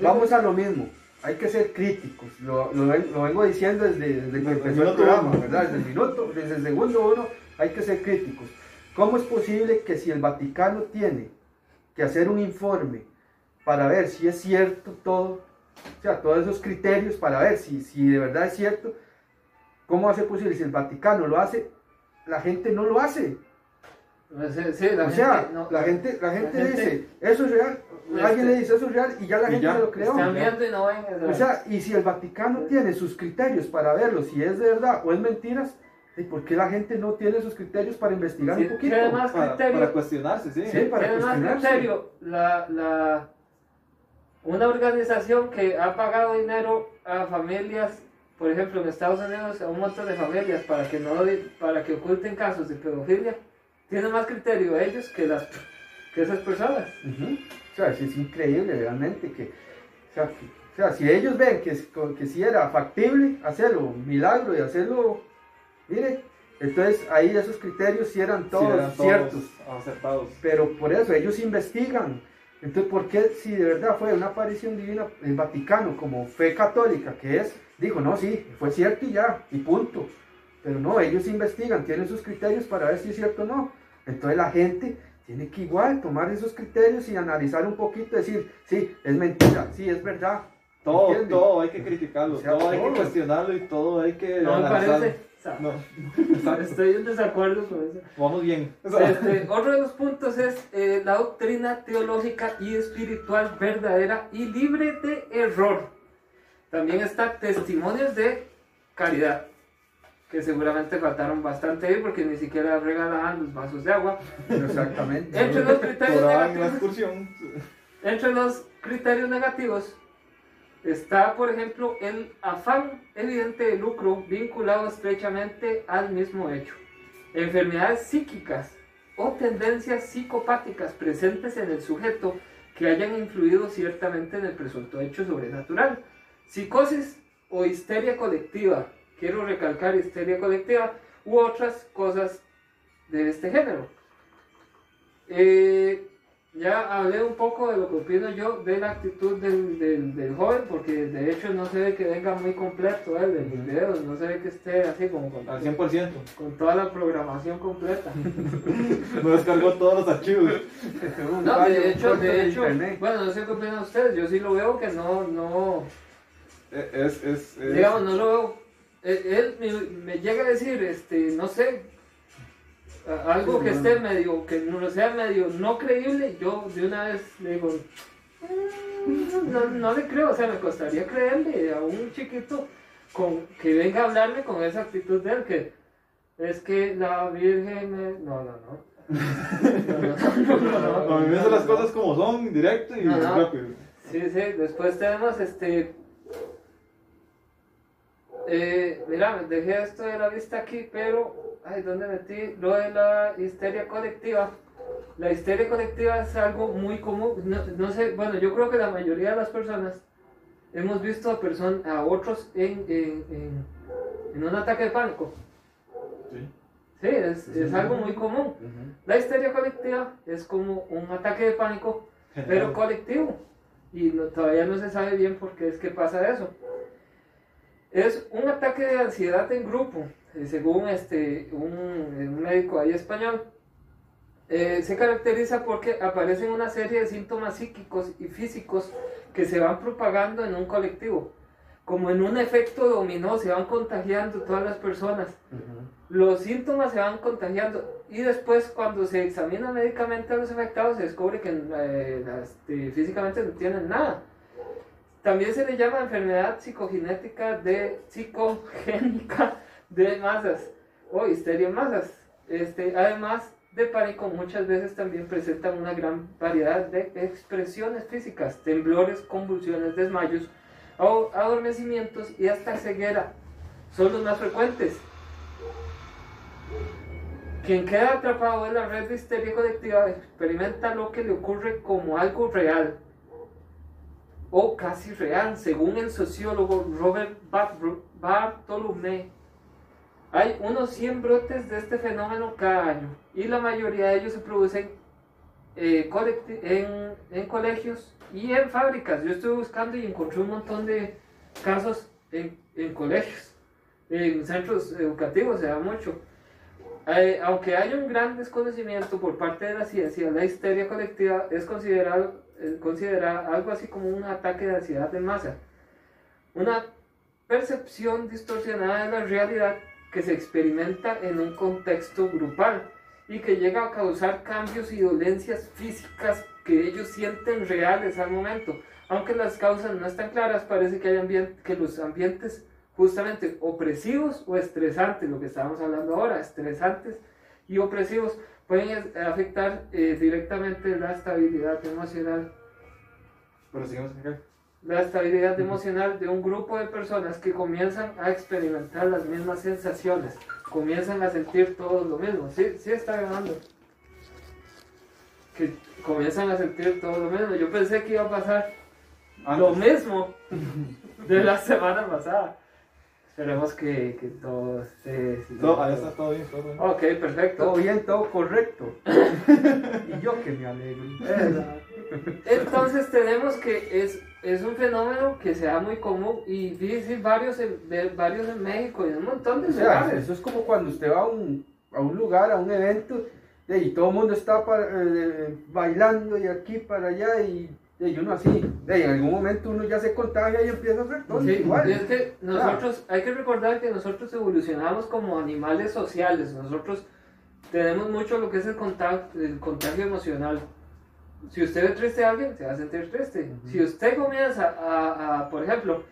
Vamos a lo mismo. Hay que ser críticos. Lo, lo ven- lo vengo diciendo desde, desde que empezó el minuto programa, uno. ¿verdad? Desde el minuto, desde el segundo uno, hay que ser críticos. ¿Cómo es posible que si el Vaticano tiene que hacer un informe para ver si es cierto todo, o sea, todos esos criterios para ver si, si de verdad es cierto, ¿cómo hace posible si el Vaticano lo hace, la gente no lo hace? Sí, sí, la o sea, gente no- la gente, la gente gente- dice, eso es real, Este- alguien le dice, eso es real, y ya la Y gente ya, se lo creó. no ven. o sea, O sea, y si el Vaticano tiene sus criterios para verlo, si es de verdad o es mentiras, ¿y por qué la gente no tiene sus criterios para investigar Sí, un poquito? además- Para, criterio. para cuestionarse, sí. Sí. para Tiene más criterio, la, la, una organización que ha pagado dinero a familias, por ejemplo en Estados Unidos, a un montón de familias para que no para que oculten casos de pedofilia, tiene más criterio ellos que las que esas personas. O sea, es increíble realmente que, o sea, que- o sea, si ellos ven que, que si era factible hacerlo, un milagro y hacerlo, mire, entonces ahí esos criterios sí eran Sí, todos eran todos ciertos. acertados. Pero por eso ellos investigan. Entonces, ¿por qué si de verdad fue una aparición divina el Vaticano como fe católica que es? Dijo, no, sí, fue cierto y ya, y punto. Pero no, ellos investigan, tienen sus criterios para ver si es cierto o no. Entonces la gente tiene que igual tomar esos criterios y analizar un poquito, decir, sí, es mentira, sí, es verdad. Todo, todo hay que criticarlo, O sea, todo hay que cuestionarlo y todo hay que No me analizarlo. parece. O sea, No. Estoy en desacuerdo con eso. Vamos bien. Este, otro de los puntos es eh, la doctrina teológica y espiritual verdadera y libre de error. También está testimonios de caridad, que seguramente faltaron bastante ahí porque ni siquiera regalaban los vasos de agua. Exactamente. Entre los criterios la negativos, excursión. entre los criterios negativos está, por ejemplo, el afán evidente de lucro vinculado estrechamente al mismo hecho. Enfermedades psíquicas o tendencias psicopáticas presentes en el sujeto que hayan influido ciertamente en el presunto hecho sobrenatural. Psicosis o histeria colectiva. Quiero recalcar histeria colectiva u otras cosas de este género. Eh, ya hablé un poco de lo que opino yo de la actitud del, del, del joven, porque de hecho no se ve que venga muy completo él de mis videos, no se ve que esté así como con, Al 100%. con toda la programación completa. Me descargó todos los archivos. No, de hecho, de hecho, bueno, no sé qué opinan ustedes, yo sí lo veo que no, no, Eh, Es, es, es- digamos, no lo veo, él, él me, me llega a decir, este, no sé, algo que esté medio, que no sea medio no creíble, yo de una vez le digo, "Mm, no, no le creo, o sea, me costaría creerle a un chiquito con, que venga a hablarme con esa actitud de él, que es que la Virgen, me- no, no, no. A mí me dicen las cosas como son, directo y rápido. Sí, sí, después tenemos este. Eh, mira, dejé esto de la vista aquí, pero. Ay, ¿dónde metí? Lo de la histeria colectiva. La histeria colectiva es algo muy común. No, no sé, bueno, yo creo que la mayoría de las personas hemos visto a, person- a otros en, en, en- en un ataque de pánico. Sí. Sí, es, es algo muy común. La histeria colectiva es como un ataque de pánico, pero colectivo. Y no- todavía no se sabe bien por qué es que pasa eso. Es un ataque de ansiedad en grupo, eh, según este, un, un médico ahí español. Eh, se caracteriza porque aparecen una serie de síntomas psíquicos y físicos que se van propagando en un colectivo. Como en un efecto dominó, se van contagiando todas las personas los síntomas se van contagiando y después cuando se examina médicamente a los afectados se descubre que eh, este, físicamente no tienen nada. También se le llama enfermedad psicogenética de psicogénica de masas o histeria en masas. Este, además de pánico muchas veces también presentan una gran variedad de expresiones físicas, temblores, convulsiones, desmayos, adormecimientos y hasta ceguera. Son los más frecuentes. Quien queda atrapado en la red de histeria colectiva experimenta lo que le ocurre como algo real o casi real, según el sociólogo Robert Bar- Bartolomé. Hay unos 100 brotes de este fenómeno cada año y la mayoría de ellos se producen eh, en, en colegios y en fábricas. Yo estuve buscando y encontré un montón de casos en, en colegios, en centros educativos, se da mucho. Eh, aunque hay un gran desconocimiento por parte de la ciencia, la histeria colectiva es eh, considerada algo así como un ataque de ansiedad de masa. Una percepción distorsionada de la realidad que se experimenta en un contexto grupal y que llega a causar cambios y dolencias físicas que ellos sienten reales al momento. Aunque las causas no están claras, parece que, hay que los ambientes justamente opresivos o estresantes, lo que estábamos hablando ahora, estresantes y opresivos, pueden afectar eh, directamente la estabilidad emocional Pero sigamos acá. La estabilidad emocional de un grupo de personas que comienzan a experimentar las mismas sensaciones, comienzan a sentir todos lo mismo. Sí, sí está grabando. Que comienzan a sentir todo lo mismo. Yo pensé que iba a pasar lo Antes. mismo de la semana pasada. Esperemos que, que todo esté... Todo, ahí está todo bien, todo bien. Ok, perfecto. Todo bien, todo correcto. y yo que me alegro. Entonces tenemos que es, es un fenómeno que se da muy común y dice varios en, de- varios en México y en un montón de O sea, lugares. eso es como cuando usted va a un, a un lugar, a un evento, y todo el mundo está pa- eh, bailando y aquí para allá, y, y uno así. eh, en algún momento uno ya se contagia y empieza a hacer todo Sí, igual. es que nosotros, hay que recordar que nosotros evolucionamos como animales sociales, nosotros tenemos mucho lo que es el contagio, el contagio emocional. Si usted ve triste a alguien, se va a sentir triste. Si usted comienza a, a, por ejemplo,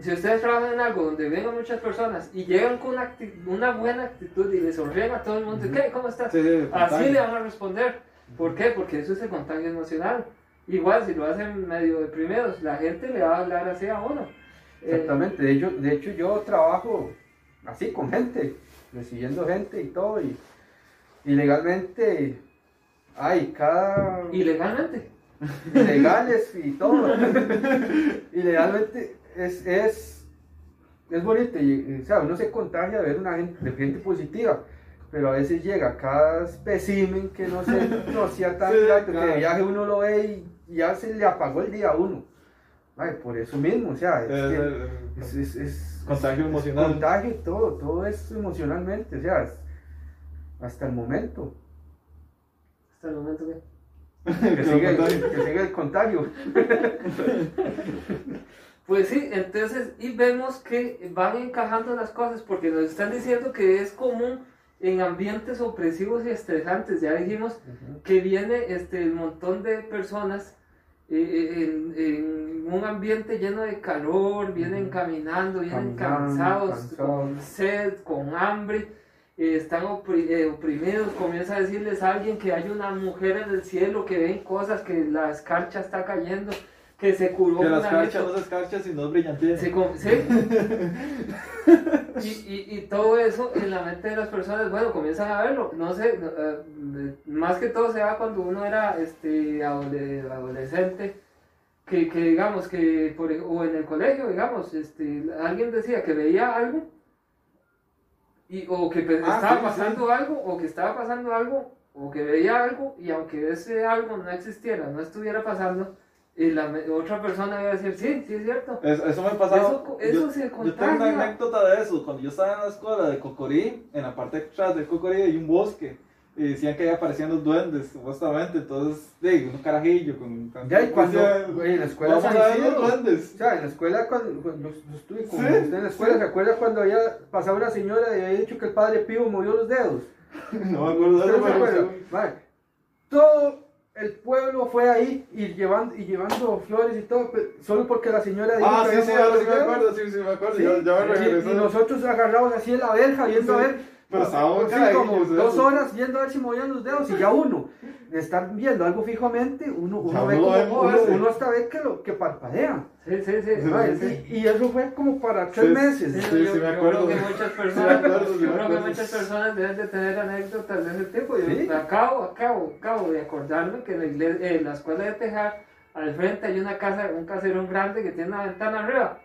si ustedes trabajan en algo donde vengan muchas personas y llegan con una, una buena actitud y le sonríen a todo el mundo. ¿qué? ¿Cómo estás? Sí, sí, Así le van a responder. ¿Por qué? Porque eso es el contagio emocional. Igual, si lo hacen medio deprimidos, la gente le va a hablar así a uno. Eh, Exactamente, de hecho, de hecho yo trabajo así con gente, recibiendo gente y todo, y, y legalmente hay cada... ilegalmente. legales y todo. y legalmente es, es, es bonito. Y, o sea, uno se contagia de ver una gente, de gente positiva. Pero a veces llega cada espécimen que no, se, no sea tan Sí, grato, que de viaje uno lo ve y ya se le apagó el día a uno. Ay, por eso mismo, o sea, es, Es que el- es, es- es- Contagio emocional. Contagio y todo, todo es emocionalmente, o sea, hasta el momento. Hasta el momento que. Que sigue, el- que sigue el contagio. Pues sí, entonces, y vemos que van encajando las cosas porque nos están diciendo que es común en ambientes opresivos y estresantes. Ya dijimos que viene este el montón de personas eh, en, en un ambiente lleno de calor, vienen caminando, vienen Caminando, cansados, cansados. con sed, con hambre, eh, están opri- eh, oprimidos, comienza a decirles a alguien que hay una mujer en el cielo, que ven cosas, que la escarcha está cayendo, que se curó Que las anito. carchas no se sino brillantes. Sí. Y, y, y todo eso en la mente de las personas, bueno, comienzan a verlo. No sé, eh, más que todo se da cuando uno era este, adole- adolescente, que, que digamos que, por, ej- o en el colegio, digamos, este, alguien decía que veía algo, y, o que Ah, estaba sí, sí. pasando algo, o que estaba pasando algo, o que veía algo, y aunque ese algo no existiera, no estuviera pasando, y la otra persona iba a decir, sí, sí es cierto. Es- eso me pasaba. Eso- eso yo, se yo tengo una anécdota de eso. Cuando yo estaba en la escuela de Cocorí, en la parte de atrás de Cocorí hay un bosque. Y decían que ahí aparecían los duendes, supuestamente. Entonces, de un carajillo con. con- Ya, y cuando güey, en la escuela Vamos a ver los duendes. O sea, en la escuela, cuando, cuando yo estuve con Sí, usted en la escuela. ¿se acuerda cuando había pasado una señora y había dicho que el padre Pío movió los dedos? No me acuerdo de ¿Usted eso. Mae, todo el pueblo fue ahí y llevando, y llevando flores y todo, solo porque la señora dijo Ah, que sí, sí, ahora sí me acuerdo, sí, sí me acuerdo. Ya, me regresó. y, nosotros agarrados así en la verja viendo a ver. Pero estábamos sí, como dos horas viendo a ver si movían los dedos y ya uno estar viendo algo fijamente, uno, uno ve uno como, ve uno, moverse. uno hasta ve que, lo, que parpadea. Sí, sí, sí. Sí, Mae, sí, sí. y, y eso fue como para tres Sí, meses. Sí, Sí, yo, sí me yo acuerdo. creo que muchas personas, acuerdo, sí me yo creo que acuerdo. muchas personas deben de tener anécdotas de ese tipo. Yo Sí. acabo, acabo, acabo de acordarme que en la, iglesia, en la escuela de Tejar, al frente hay una casa, un caserón grande que tiene una ventana arriba.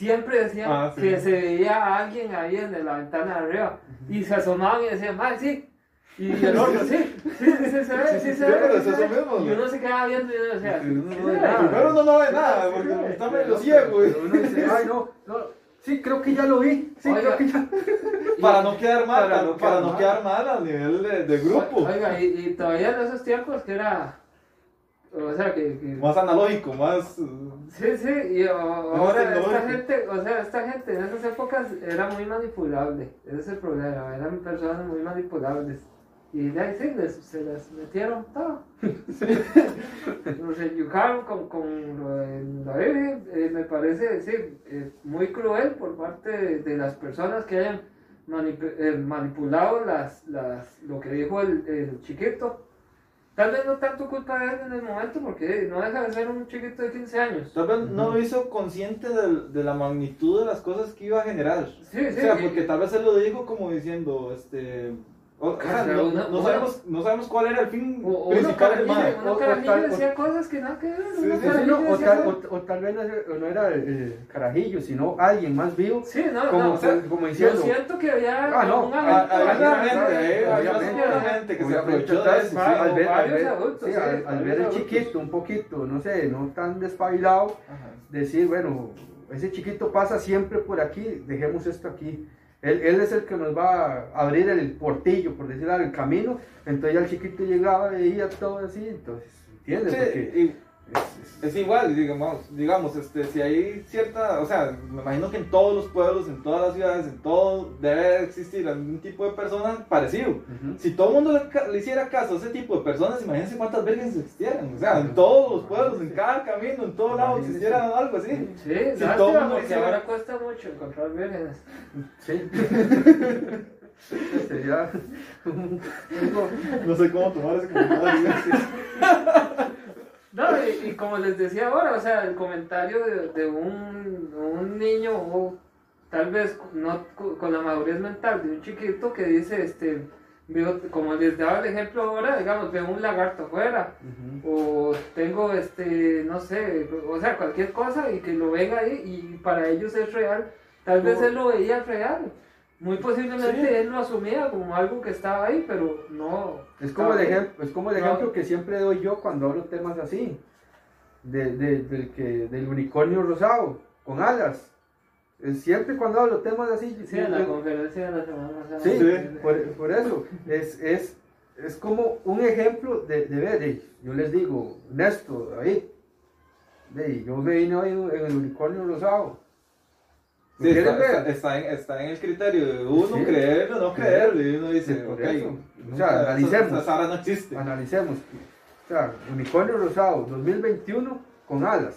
Siempre decían Ah, sí. que se veía a alguien ahí en la ventana de arriba. Y se asomaban y decían, ¡ay, sí! Y el otro, sí, sí, sí, sí, se ve, sí, se Sí, ve. pero sí es se eso ve". mismo, Y ¿no? uno se quedaba viendo y uno decía, Sí, uno "Sí no ve se ve". nada. Primero uno no ve nada, Sí, porque sí, está sí, medio sí, ciego. uno dice, ay no, no, sí, creo que ya lo vi, sí, Oiga. creo que ya. Para no quedar mal, Para para no no, quedar mal. quedar mal a nivel de, de grupo. Oiga, y, y todavía en esos tiempos que era. O sea, que. que- Más analógico, más. uh, sí, sí, y o- ahora esta gente, o sea, esta gente en esas épocas era muy manipulable. Ese es el problema, eran personas muy manipulables. Y de ahí sí, les- se les metieron todo. Los enyucaron con, con lo de la Virgen. eh, me parece, sí, eh, muy cruel por parte de, de las personas que hayan manip- eh, manipulado las, las, lo que dijo el, el chiquito. Tal vez no tanto culpa de él en el momento, porque no deja de ser un chiquito de 15 años. Tal vez no lo hizo consciente del- de, la magnitud de las cosas que iba a generar. Sí, sí. o sea, porque tal vez él lo dijo como diciendo, este. O, o sea, Pero no, una- no sabemos, no sabemos cuál era el fin O, principal del O- carajillo decía cosas que nada que ver. Sí, sí, sí, no, o, tal, o, o tal vez no, era- no era el carajillo, sino alguien más vivo, Sí, no, como, no, o sea, como yo diciendo. siento que había Ah, no, Había eh, gente que se aprovechó de eso. sí. al ver, al ver- adultos, sí, sí, al- al varios ver el chiquito, un poquito, no sé, no tan despabilado, decir, bueno, ese chiquito pasa siempre por aquí, dejemos esto aquí. Él, él es el que nos va a abrir el portillo, por decir algo, el camino. Entonces ya el chiquito llegaba, veía todo así, entonces, ¿entiendes? Sí, Porque y es- es- es igual, digamos, digamos, este, si hay cierta, o sea, me imagino que en todos los pueblos, en todas las ciudades, en todo, debe existir algún tipo de persona parecido. Si todo el mundo le, hiciera caso a ese tipo de personas, imagínense cuántas vergas existieran. O sea, en todos los pueblos, en cada camino, en lados Imagínense. existiera algo así. Sí, Si todo el mundo hiciera- ahora cuesta mucho encontrar vírgenes. Sí. Sería No sé cómo tomar ese comentario. No, y, y como les decía ahora, o sea, el comentario de, de un, un niño, o tal vez no co- con la madurez mental de un chiquito que dice, este, veo, como les daba el ejemplo ahora, digamos, veo un lagarto afuera, o tengo, este, no sé, o sea, cualquier cosa y que lo ven ahí y para ellos es real. Tal vez él lo veía real. Muy posiblemente Sí. él lo asumía como algo que estaba ahí, pero no. Es como, el ejemplo, es como el No. ejemplo que siempre doy yo cuando hablo temas así. De, de- del, que, del unicornio rosado, con alas. Es Siempre cuando hablo temas así. Sí, en la conferencia de la semana pasada. Sí, Sí. Por, por eso. Es, es, es como un ejemplo de, de ver. de- yo les digo, Néstor, David, de, yo me vine hoy en el unicornio rosado. ¿Lo Sí, está, está- está en, está en el criterio de uno Sí. creerlo o no creerlo. Y uno dice, ok, eso. O sea, analicemos. Ahora no existe. Analicemos. O sea, unicornio rosado, 2021 con alas.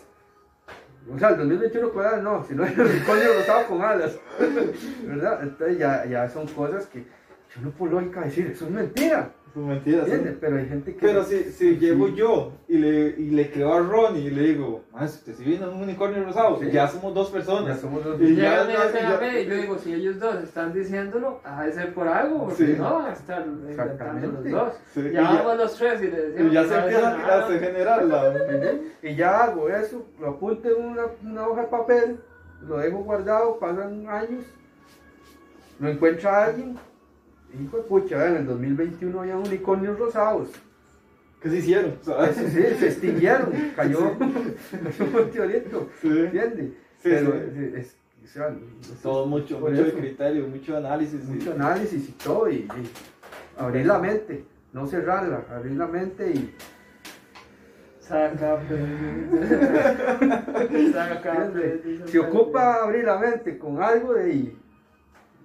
O sea, el 2021 con alas no, sino el unicornio rosado con alas. ¿Verdad? Entonces ya, ya son cosas que yo no por lógica decir, eso es mentira. Son mentiras. ¿sí? ¿entiendes? Pero hay gente que... Pero si, si Sí. llego yo y le, y le creo a Ronnie y le digo, más si viene un unicornio rosado, Sí. ya somos dos Ya personas. somos dos... Y ya- y ya- ya- a mí, y yo digo, si ellos dos están diciéndolo, ha de ser por algo, porque Sí. no van a estar inventando los dos. Ya ya- vamos los tres y le decimos. Y ya se empieza dicen a generar la... Y ya hago eso, lo apunto en una, una hoja de papel, lo dejo guardado, pasan años, lo encuentra alguien, hijo de pucha, en el 2021 había unicornios rosados. ¿Qué se hicieron? ¿sabes? Sí, sí, se extinguieron, cayó, un meteorito, Sí. ¿entiendes? Sí, Pero sí. eh, es, o sea, es- Todo mucho, mucho de eso, criterio, mucho análisis. y- mucho análisis y todo, y, y abrir la mente, no cerrarla, abrir la mente y Saca. Saca, se ocupa abrir la mente con algo de y, de-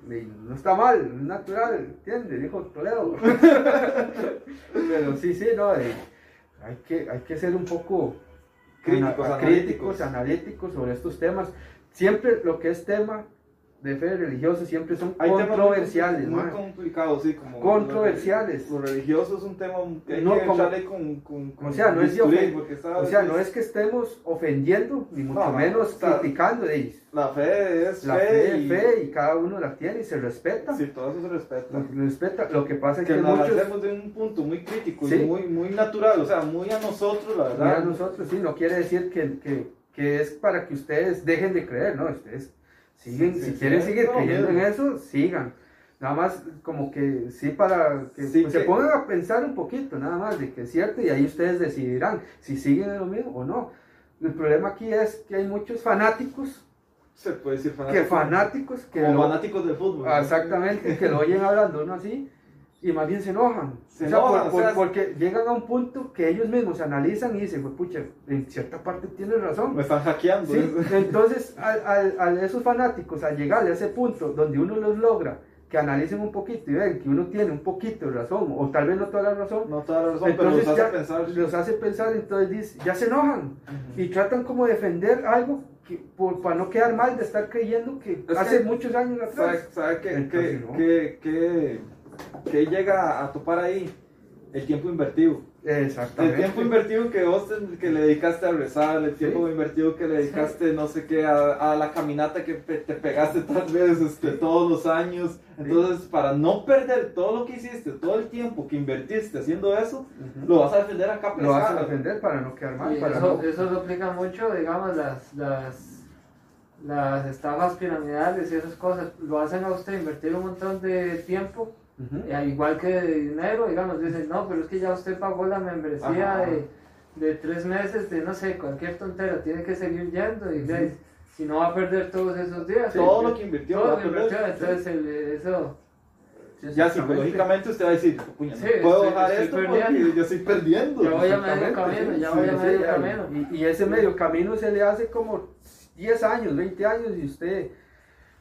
no está mal, es natural, ¿entiendes? Dijo Toledo. Pero sí, sí, no, de- hay, que, hay que ser un poco Críticos, ana- analíticos. críticos, analíticos sobre estos temas. Siempre lo que es tema de fe religiosa siempre son Hay muy- controversiales, Muy, mae. complicados, sí, como... Controversiales. Lo religioso es un tema que hay No, que como- con, con, con O sea, no es O sea, no es que estemos ofendiendo, ni mucho No, no, menos está- criticando. de- La fe es La fe, fe y... fe y cada uno la tiene y se respeta. Sí, todo eso se respeta. Lo- respeta. Lo que pasa es que que nos muchos, hacemos de un punto muy crítico Sí. y muy, muy natural, o sea, muy a nosotros, la verdad. nosotros sí, no quiere decir que, que, que es para que ustedes dejen de creer, no, ustedes siguen, si quieren seguir creyendo en eso, sigan. Nada más como que sí para que Sí, pues, se que- pongan a pensar un poquito, nada más de que es cierto y ahí ustedes decidirán si siguen en lo mismo o no. El problema aquí es que hay muchos fanáticos, Se puede decir que fanáticos. fanáticos que como lo- fanáticos del fútbol. Ah, Exactamente, que lo oyen hablando uno así y más bien se enojan. Se O sea, enojan, por- o por- sea, porque llegan a un punto que ellos mismos se analizan y dicen, pues pucha, en cierta parte tienes razón. Me están hackeando. Sí, entonces, al esos fanáticos, al llegar a ese punto donde uno los logra, que analicen un poquito y ven que uno tiene un poquito de razón, o tal vez no toda la razón, No toda la razón, pero entonces los hace pensar. los hace pensar, entonces dice, ya se enojan Ujú. y tratan como de defender algo que, por, para no quedar mal de estar creyendo que Es hace que- muchos años ¿Sabe, atrás. sabe qué, Entonces, qué- no. qué- qué- qué llega a topar ahí? El tiempo invertido. El Exactamente. tiempo invertido que vos que le dedicaste a rezar, el tiempo invertido que le dedicaste, no sé qué, a, a la caminata que pe- te pegaste tal vez este, todos los años. Entonces, para no perder todo lo que hiciste, todo el tiempo que invertiste haciendo eso, Ujú. lo vas a defender a capa y Lo vas a defender para no quedar mal. Y para eso, no- eso lo aplica mucho, digamos, las, las, las estafas piramidales y esas cosas. Lo hacen a usted invertir un montón de tiempo, Eh, igual que de dinero, digamos, dicen, no, pero es que ya usted pagó la membresía de, de tres meses, de no sé, cualquier tontera, tiene que seguir yendo y ve, si no va a perder todos esos días. Todo lo que invirtió, todo lo que perder. invirtió, entonces el- eso... Sí, Ya psicológicamente usted va a decir, puña, Sí, puedo estoy- bajar estoy esto perdiendo. porque yo estoy perdiendo. Ya voy a medio camino, ya sí, voy a sí, medio sí, camino. Y, y ese medio camino se le hace como 10 años, 20 años y usted...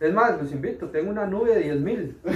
Es más, los invito, tengo una nube de 10 mil.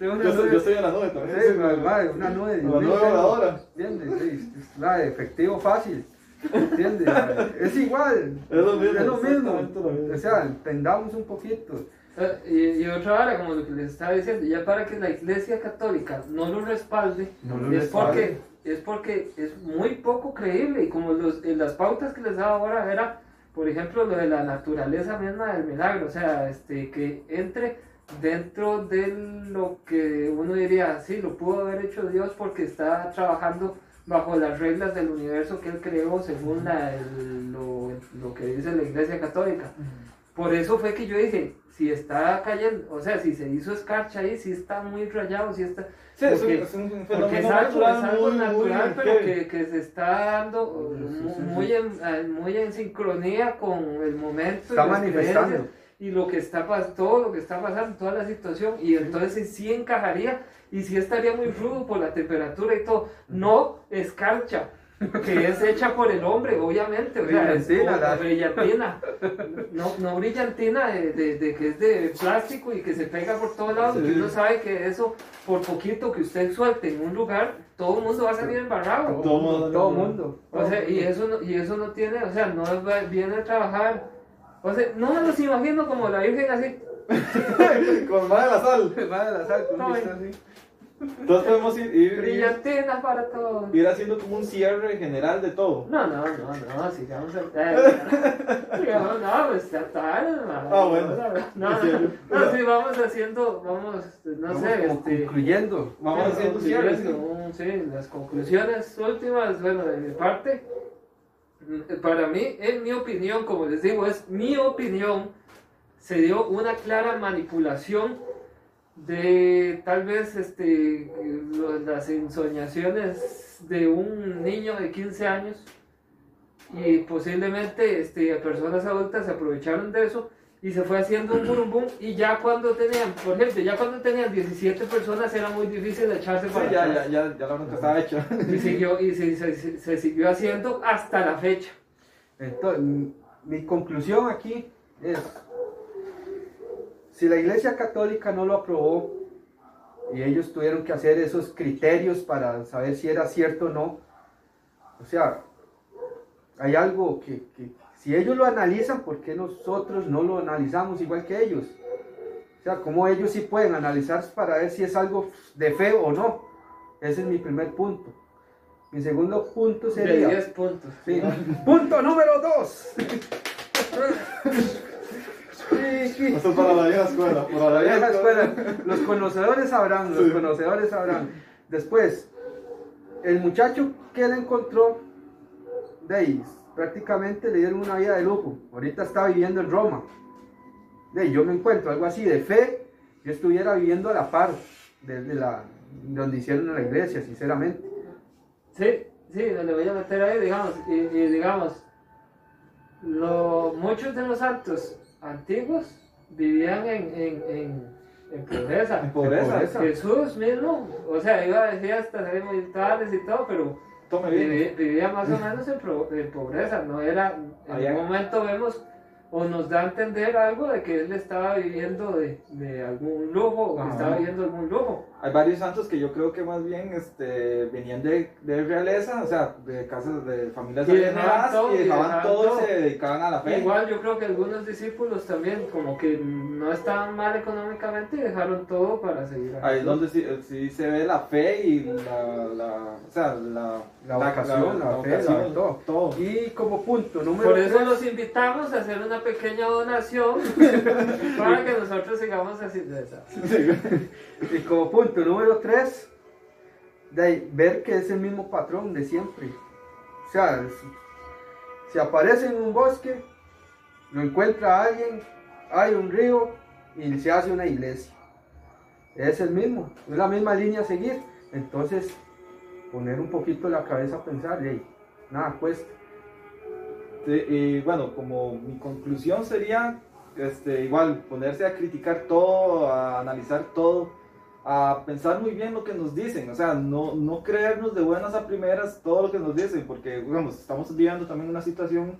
Yo, yo estoy en la nube también. Sí, sí, ma- ma- ma, una nube de La 10 nube voladora. ¿Entiendes? Sí, es la efectivo fácil. ¿Entiendes? es igual. Es lo mismo, Es lo mismo. exactamente lo mismo. O sea, entendamos un poquito. Eh, Y, y otra hora, como lo que les estaba diciendo, ya para que la Iglesia Católica no lo respalde, No lo es, respalde. porque, es porque es muy poco creíble. Y como los, en las pautas que les daba ahora era, por ejemplo, lo de la naturaleza misma del milagro, o sea, este, que entre dentro de lo que uno diría, sí, lo pudo haber hecho Dios porque está trabajando bajo las reglas del universo que él creó según la- el- lo, lo que dice la Iglesia Católica. Por eso fue que yo dije, si está cayendo, o sea, si se hizo escarcha ahí, si está muy rayado, si está... Sí, es un, porque- es un Porque fenómeno es algo, natural, es algo muy, natural, muy pero que, que se está dando Sí, sí, muy, sí. en, eh, muy en sincronía con el momento. y Está las manifestando. Y lo que está pas- todo lo que está pasando, toda la situación, y entonces sí encajaría, y sí estaría muy rudo por la temperatura y todo. No escarcha, que es hecha por el hombre, obviamente. Brillantina, la- brillantina. No, no brillantina de, de- de que es de plástico y que se pega por todos lados. Sí. Y uno sabe que eso, por poquito que usted suelte en un lugar, todo el mundo va a salir embarrado. Todo mundo- Todo mundo. O sea, y eso no, y eso no tiene, o sea, no viene a trabajar. O sea, no me los imagino como la Virgen así. Con más de la sal. Va de la sal, con No, así. Entonces podemos ir, ir, ir, Brillantina para todos. ir haciendo como un cierre general de todo. No, no, no, no, sigamos el sigamos, no, pues ya tarde. Ah, bueno. No, no, no, sí, vamos haciendo, vamos, este, no Vamos sé, este, concluyendo. Vamos sí, haciendo cierres. sí, las conclusiones últimas, bueno, de mi parte, para mí, en mi opinión, como les digo, es mi opinión, se dio una clara manipulación de tal vez este, las ensoñaciones de un niño de 15 años y posiblemente este, personas adultas se aprovecharon de eso y se fue haciendo un burumbum y ya cuando tenían, por ejemplo, ya cuando tenían 17 personas era muy difícil echarse Sí, para ya, atrás. ya, ya, ya la bronca estaba hecha. Y, siguió, y se, se- se siguió haciendo hasta la fecha. Entonces, mi conclusión aquí es, si la Iglesia Católica no lo aprobó y ellos tuvieron que hacer esos criterios para saber si era cierto o no, o sea, hay algo que, si ellos lo analizan, ¿por qué nosotros no lo analizamos igual que ellos? O sea, ¿cómo ellos sí pueden analizar para ver si es algo de fe o no? Ese es mi primer punto. Mi segundo punto sería... De 10 puntos. Sí. punto número 2. Esto es para la vieja escuela. Para la Vieja escuela. Los conocedores sabrán, los Sí. conocedores sabrán. Después, el muchacho que él encontró, de ahí, prácticamente le dieron una vida de lujo. Ahorita está viviendo en Roma. De ahí, yo me encuentro algo así de fe, yo estuviera viviendo a la par de, de la, donde hicieron la iglesia, sinceramente. Sí, sí, le voy a meter ahí, digamos, y, y digamos, lo, muchos de los santos antiguos vivían en, en, en, en pobreza. En pobreza. pobreza. Jesús mismo, o sea, iba de fiestas ahí militares y todo, pero vivía más o menos en, pro- en pobreza, no era, en Allá. un momento vemos o nos da a entender algo de que él estaba viviendo de, de algún lujo, o que estaba viviendo algún lujo. Hay varios santos que yo creo que más bien este, venían de, de realeza, o sea, de casas de familias Y todo, y dejaban todo y se dedicaban a la fe. Igual yo creo que algunos discípulos también como que no estaban mal económicamente y dejaron todo para seguir a Ahí es donde sí, sí se ve la fe y la, la, o sea, la, La vocación, la fe, la- todo. todo. Y como punto número Por eso tres- los invitamos a hacer una pequeña donación para que nosotros sigamos haciendo eso. Y como punto número 3, de ahí, ver que es el mismo patrón de siempre. O sea, si, si aparece en un bosque, lo encuentra alguien, hay un río y se hace una iglesia. Es el mismo, es la misma línea a seguir. Entonces, poner un poquito la cabeza a pensar, hey, nada cuesta. Y bueno, como mi conclusión sería, este, igual, ponerse a criticar todo, a analizar todo, a pensar muy bien lo que nos dicen, o sea, no, no creernos de buenas a primeras todo lo que nos dicen, porque, digamos, estamos viviendo también una situación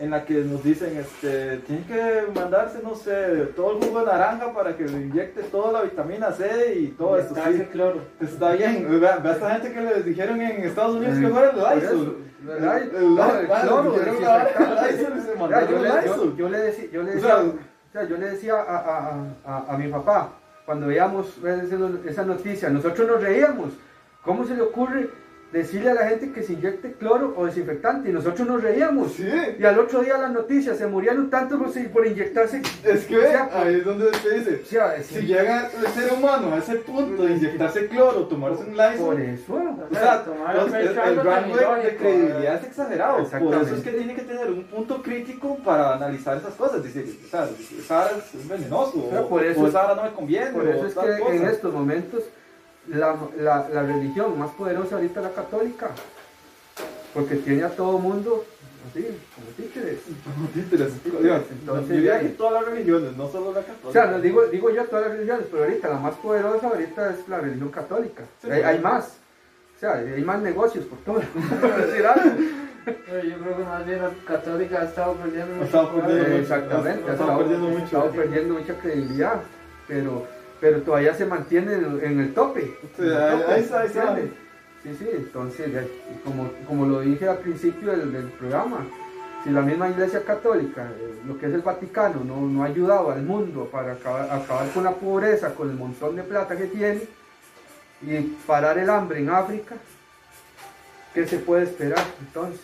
en la que nos dicen, este, tienen que mandarse, no sé, todo el jugo de naranja para que le inyecte toda la vitamina C y todo esto, Está sí. ese cloro. Está bien, vea, vea esta gente que les dijeron en Estados Unidos que fuera el Lysol. el Lysol, y yo, le, decía, yo le decía, sea, o sea, yo le decía a, a- a- a- a mi papá, cuando veíamos esa- noticia, nosotros nos reíamos. ¿Cómo se le ocurre decirle a la gente que se inyecte cloro o desinfectante? Y nosotros nos reíamos. Sí. Y al otro día las noticias, se morían tanto por, por inyectarse. Es que O sea, ahí es donde se dice, o sea, es- si llega el ser humano a ese punto de inyectarse cloro, tomarse un por Lysol, eso. o sea, Tomar el, el el rango de, de credibilidad es exagerado. Por eso es que tiene que tener un punto crítico para analizar esas cosas. Decir, o sea, es venenoso, O por eso o no me conviene, Por eso es que cosa. en estos momentos la, la, la religión más poderosa ahorita es la católica. Porque tiene a todo mundo así, como títeres. Títeres, Dios, Entonces, yo diría que todas las religiones, no solo la católica. O sea, no digo, digo yo todas las religiones, pero ahorita la más poderosa ahorita es la religión católica. Sí, hay, hay más. O sea, hay más negocios por todo. decir algo. Pero yo creo que más bien la católica ha estado perdiendo mucho estado poder. perdiendo Eh, mucho. Exactamente, ha estado, perdiendo ha estado perdiendo mucha credibilidad. Pero, pero todavía se mantiene en, en el tope. Sí, En el ahí- tope, ahí está, ahí está. ¿entiendes? Sí, sí, entonces, como, como lo dije al principio del, del programa, si la misma Iglesia Católica, eh, lo que es el Vaticano, no, no ha ayudado al mundo para acabar, acabar con la pobreza, con el montón de plata que tiene, y parar el hambre en África, ¿qué se puede esperar entonces?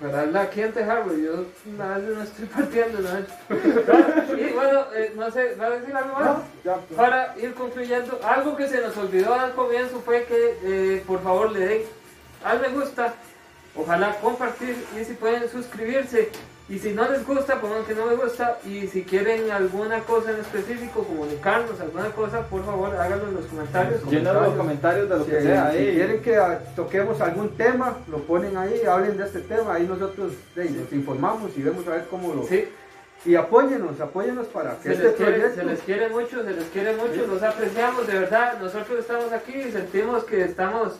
Para aquí en Tejarro, yo nada no estoy partiendo, ¿no? y bueno, eh, no sé, ¿va a decir algo más? Pues. Para ir concluyendo, algo que se nos olvidó al comienzo fue que eh, por favor le den al me gusta, ojalá compartir y si pueden suscribirse. Y si no les gusta, pongan que no me gusta. Y si quieren alguna cosa en específico, comunicarnos alguna cosa, por favor háganlo en los comentarios. Llenen los comentarios de lo que sea si ahí. quieren que toquemos algún tema, lo ponen ahí, hablen de este tema, ahí nosotros de, nos informamos y vemos a ver cómo lo... Sí, Y apóyenos, apóyenos para que se este les, quiere, proyecto... se les quiere mucho, se les quiere mucho, los apreciamos de verdad. Nosotros estamos aquí y sentimos que estamos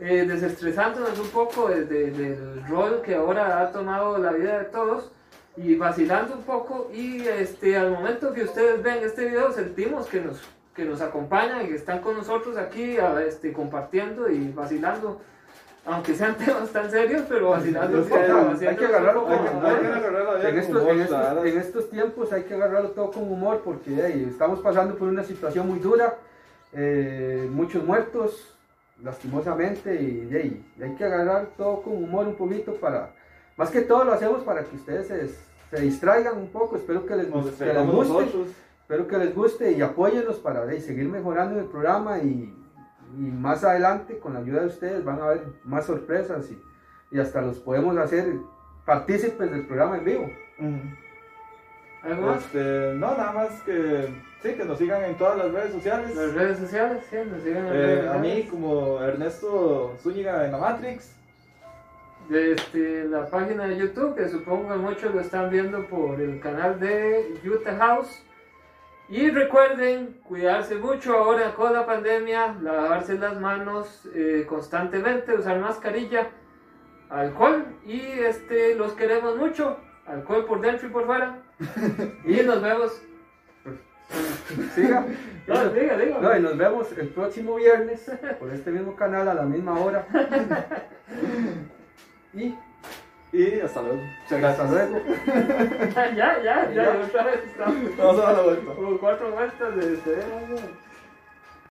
eh, desestresándonos un poco de- de- del rol que ahora ha tomado la vida de todos y vacilando un poco. Y este, al momento que ustedes ven este video, sentimos que nos, que nos acompañan y que están con nosotros aquí a- este, compartiendo y vacilando. Aunque sean temas tan serios, pero vacilando un poco. hay que agarrarlo con En estos, humor, en, la estos, verdad. en estos tiempos hay que agarrarlo todo con humor porque hey, estamos pasando por una situación muy dura, eh, muchos muertos, lastimosamente, y hey, hay que agarrar todo con humor un poquito para, más que todo lo hacemos para que ustedes se, se distraigan un poco, espero que les, que guste, nosotros. espero que les guste y apóyennos para hey, seguir mejorando el programa y, y más adelante con la ayuda de ustedes van a haber más sorpresas y, y hasta los podemos hacer partícipes del programa en vivo. ¿Algo más? Este, no, nada más que sí, que nos sigan en todas las redes sociales. Las redes sociales, sí, nos siguen en Eh, redes a mí como Ernesto Zúñiga en la Matrix. De este, la página de YouTube, que supongo que muchos lo están viendo por el canal de Utah House. Y recuerden cuidarse mucho ahora con la pandemia, lavarse las manos eh, constantemente, usar mascarilla, alcohol y este, los queremos mucho, alcohol por dentro y por fuera. y nos vemos. Siga. No, diga, diga. No, y nos vemos el próximo viernes por este mismo canal a la misma hora. Y Y hasta luego. Hasta luego. ya, ya, ya, Ya. otra vez estamos Vamos a dar la vuelta. como cuatro vueltas de este.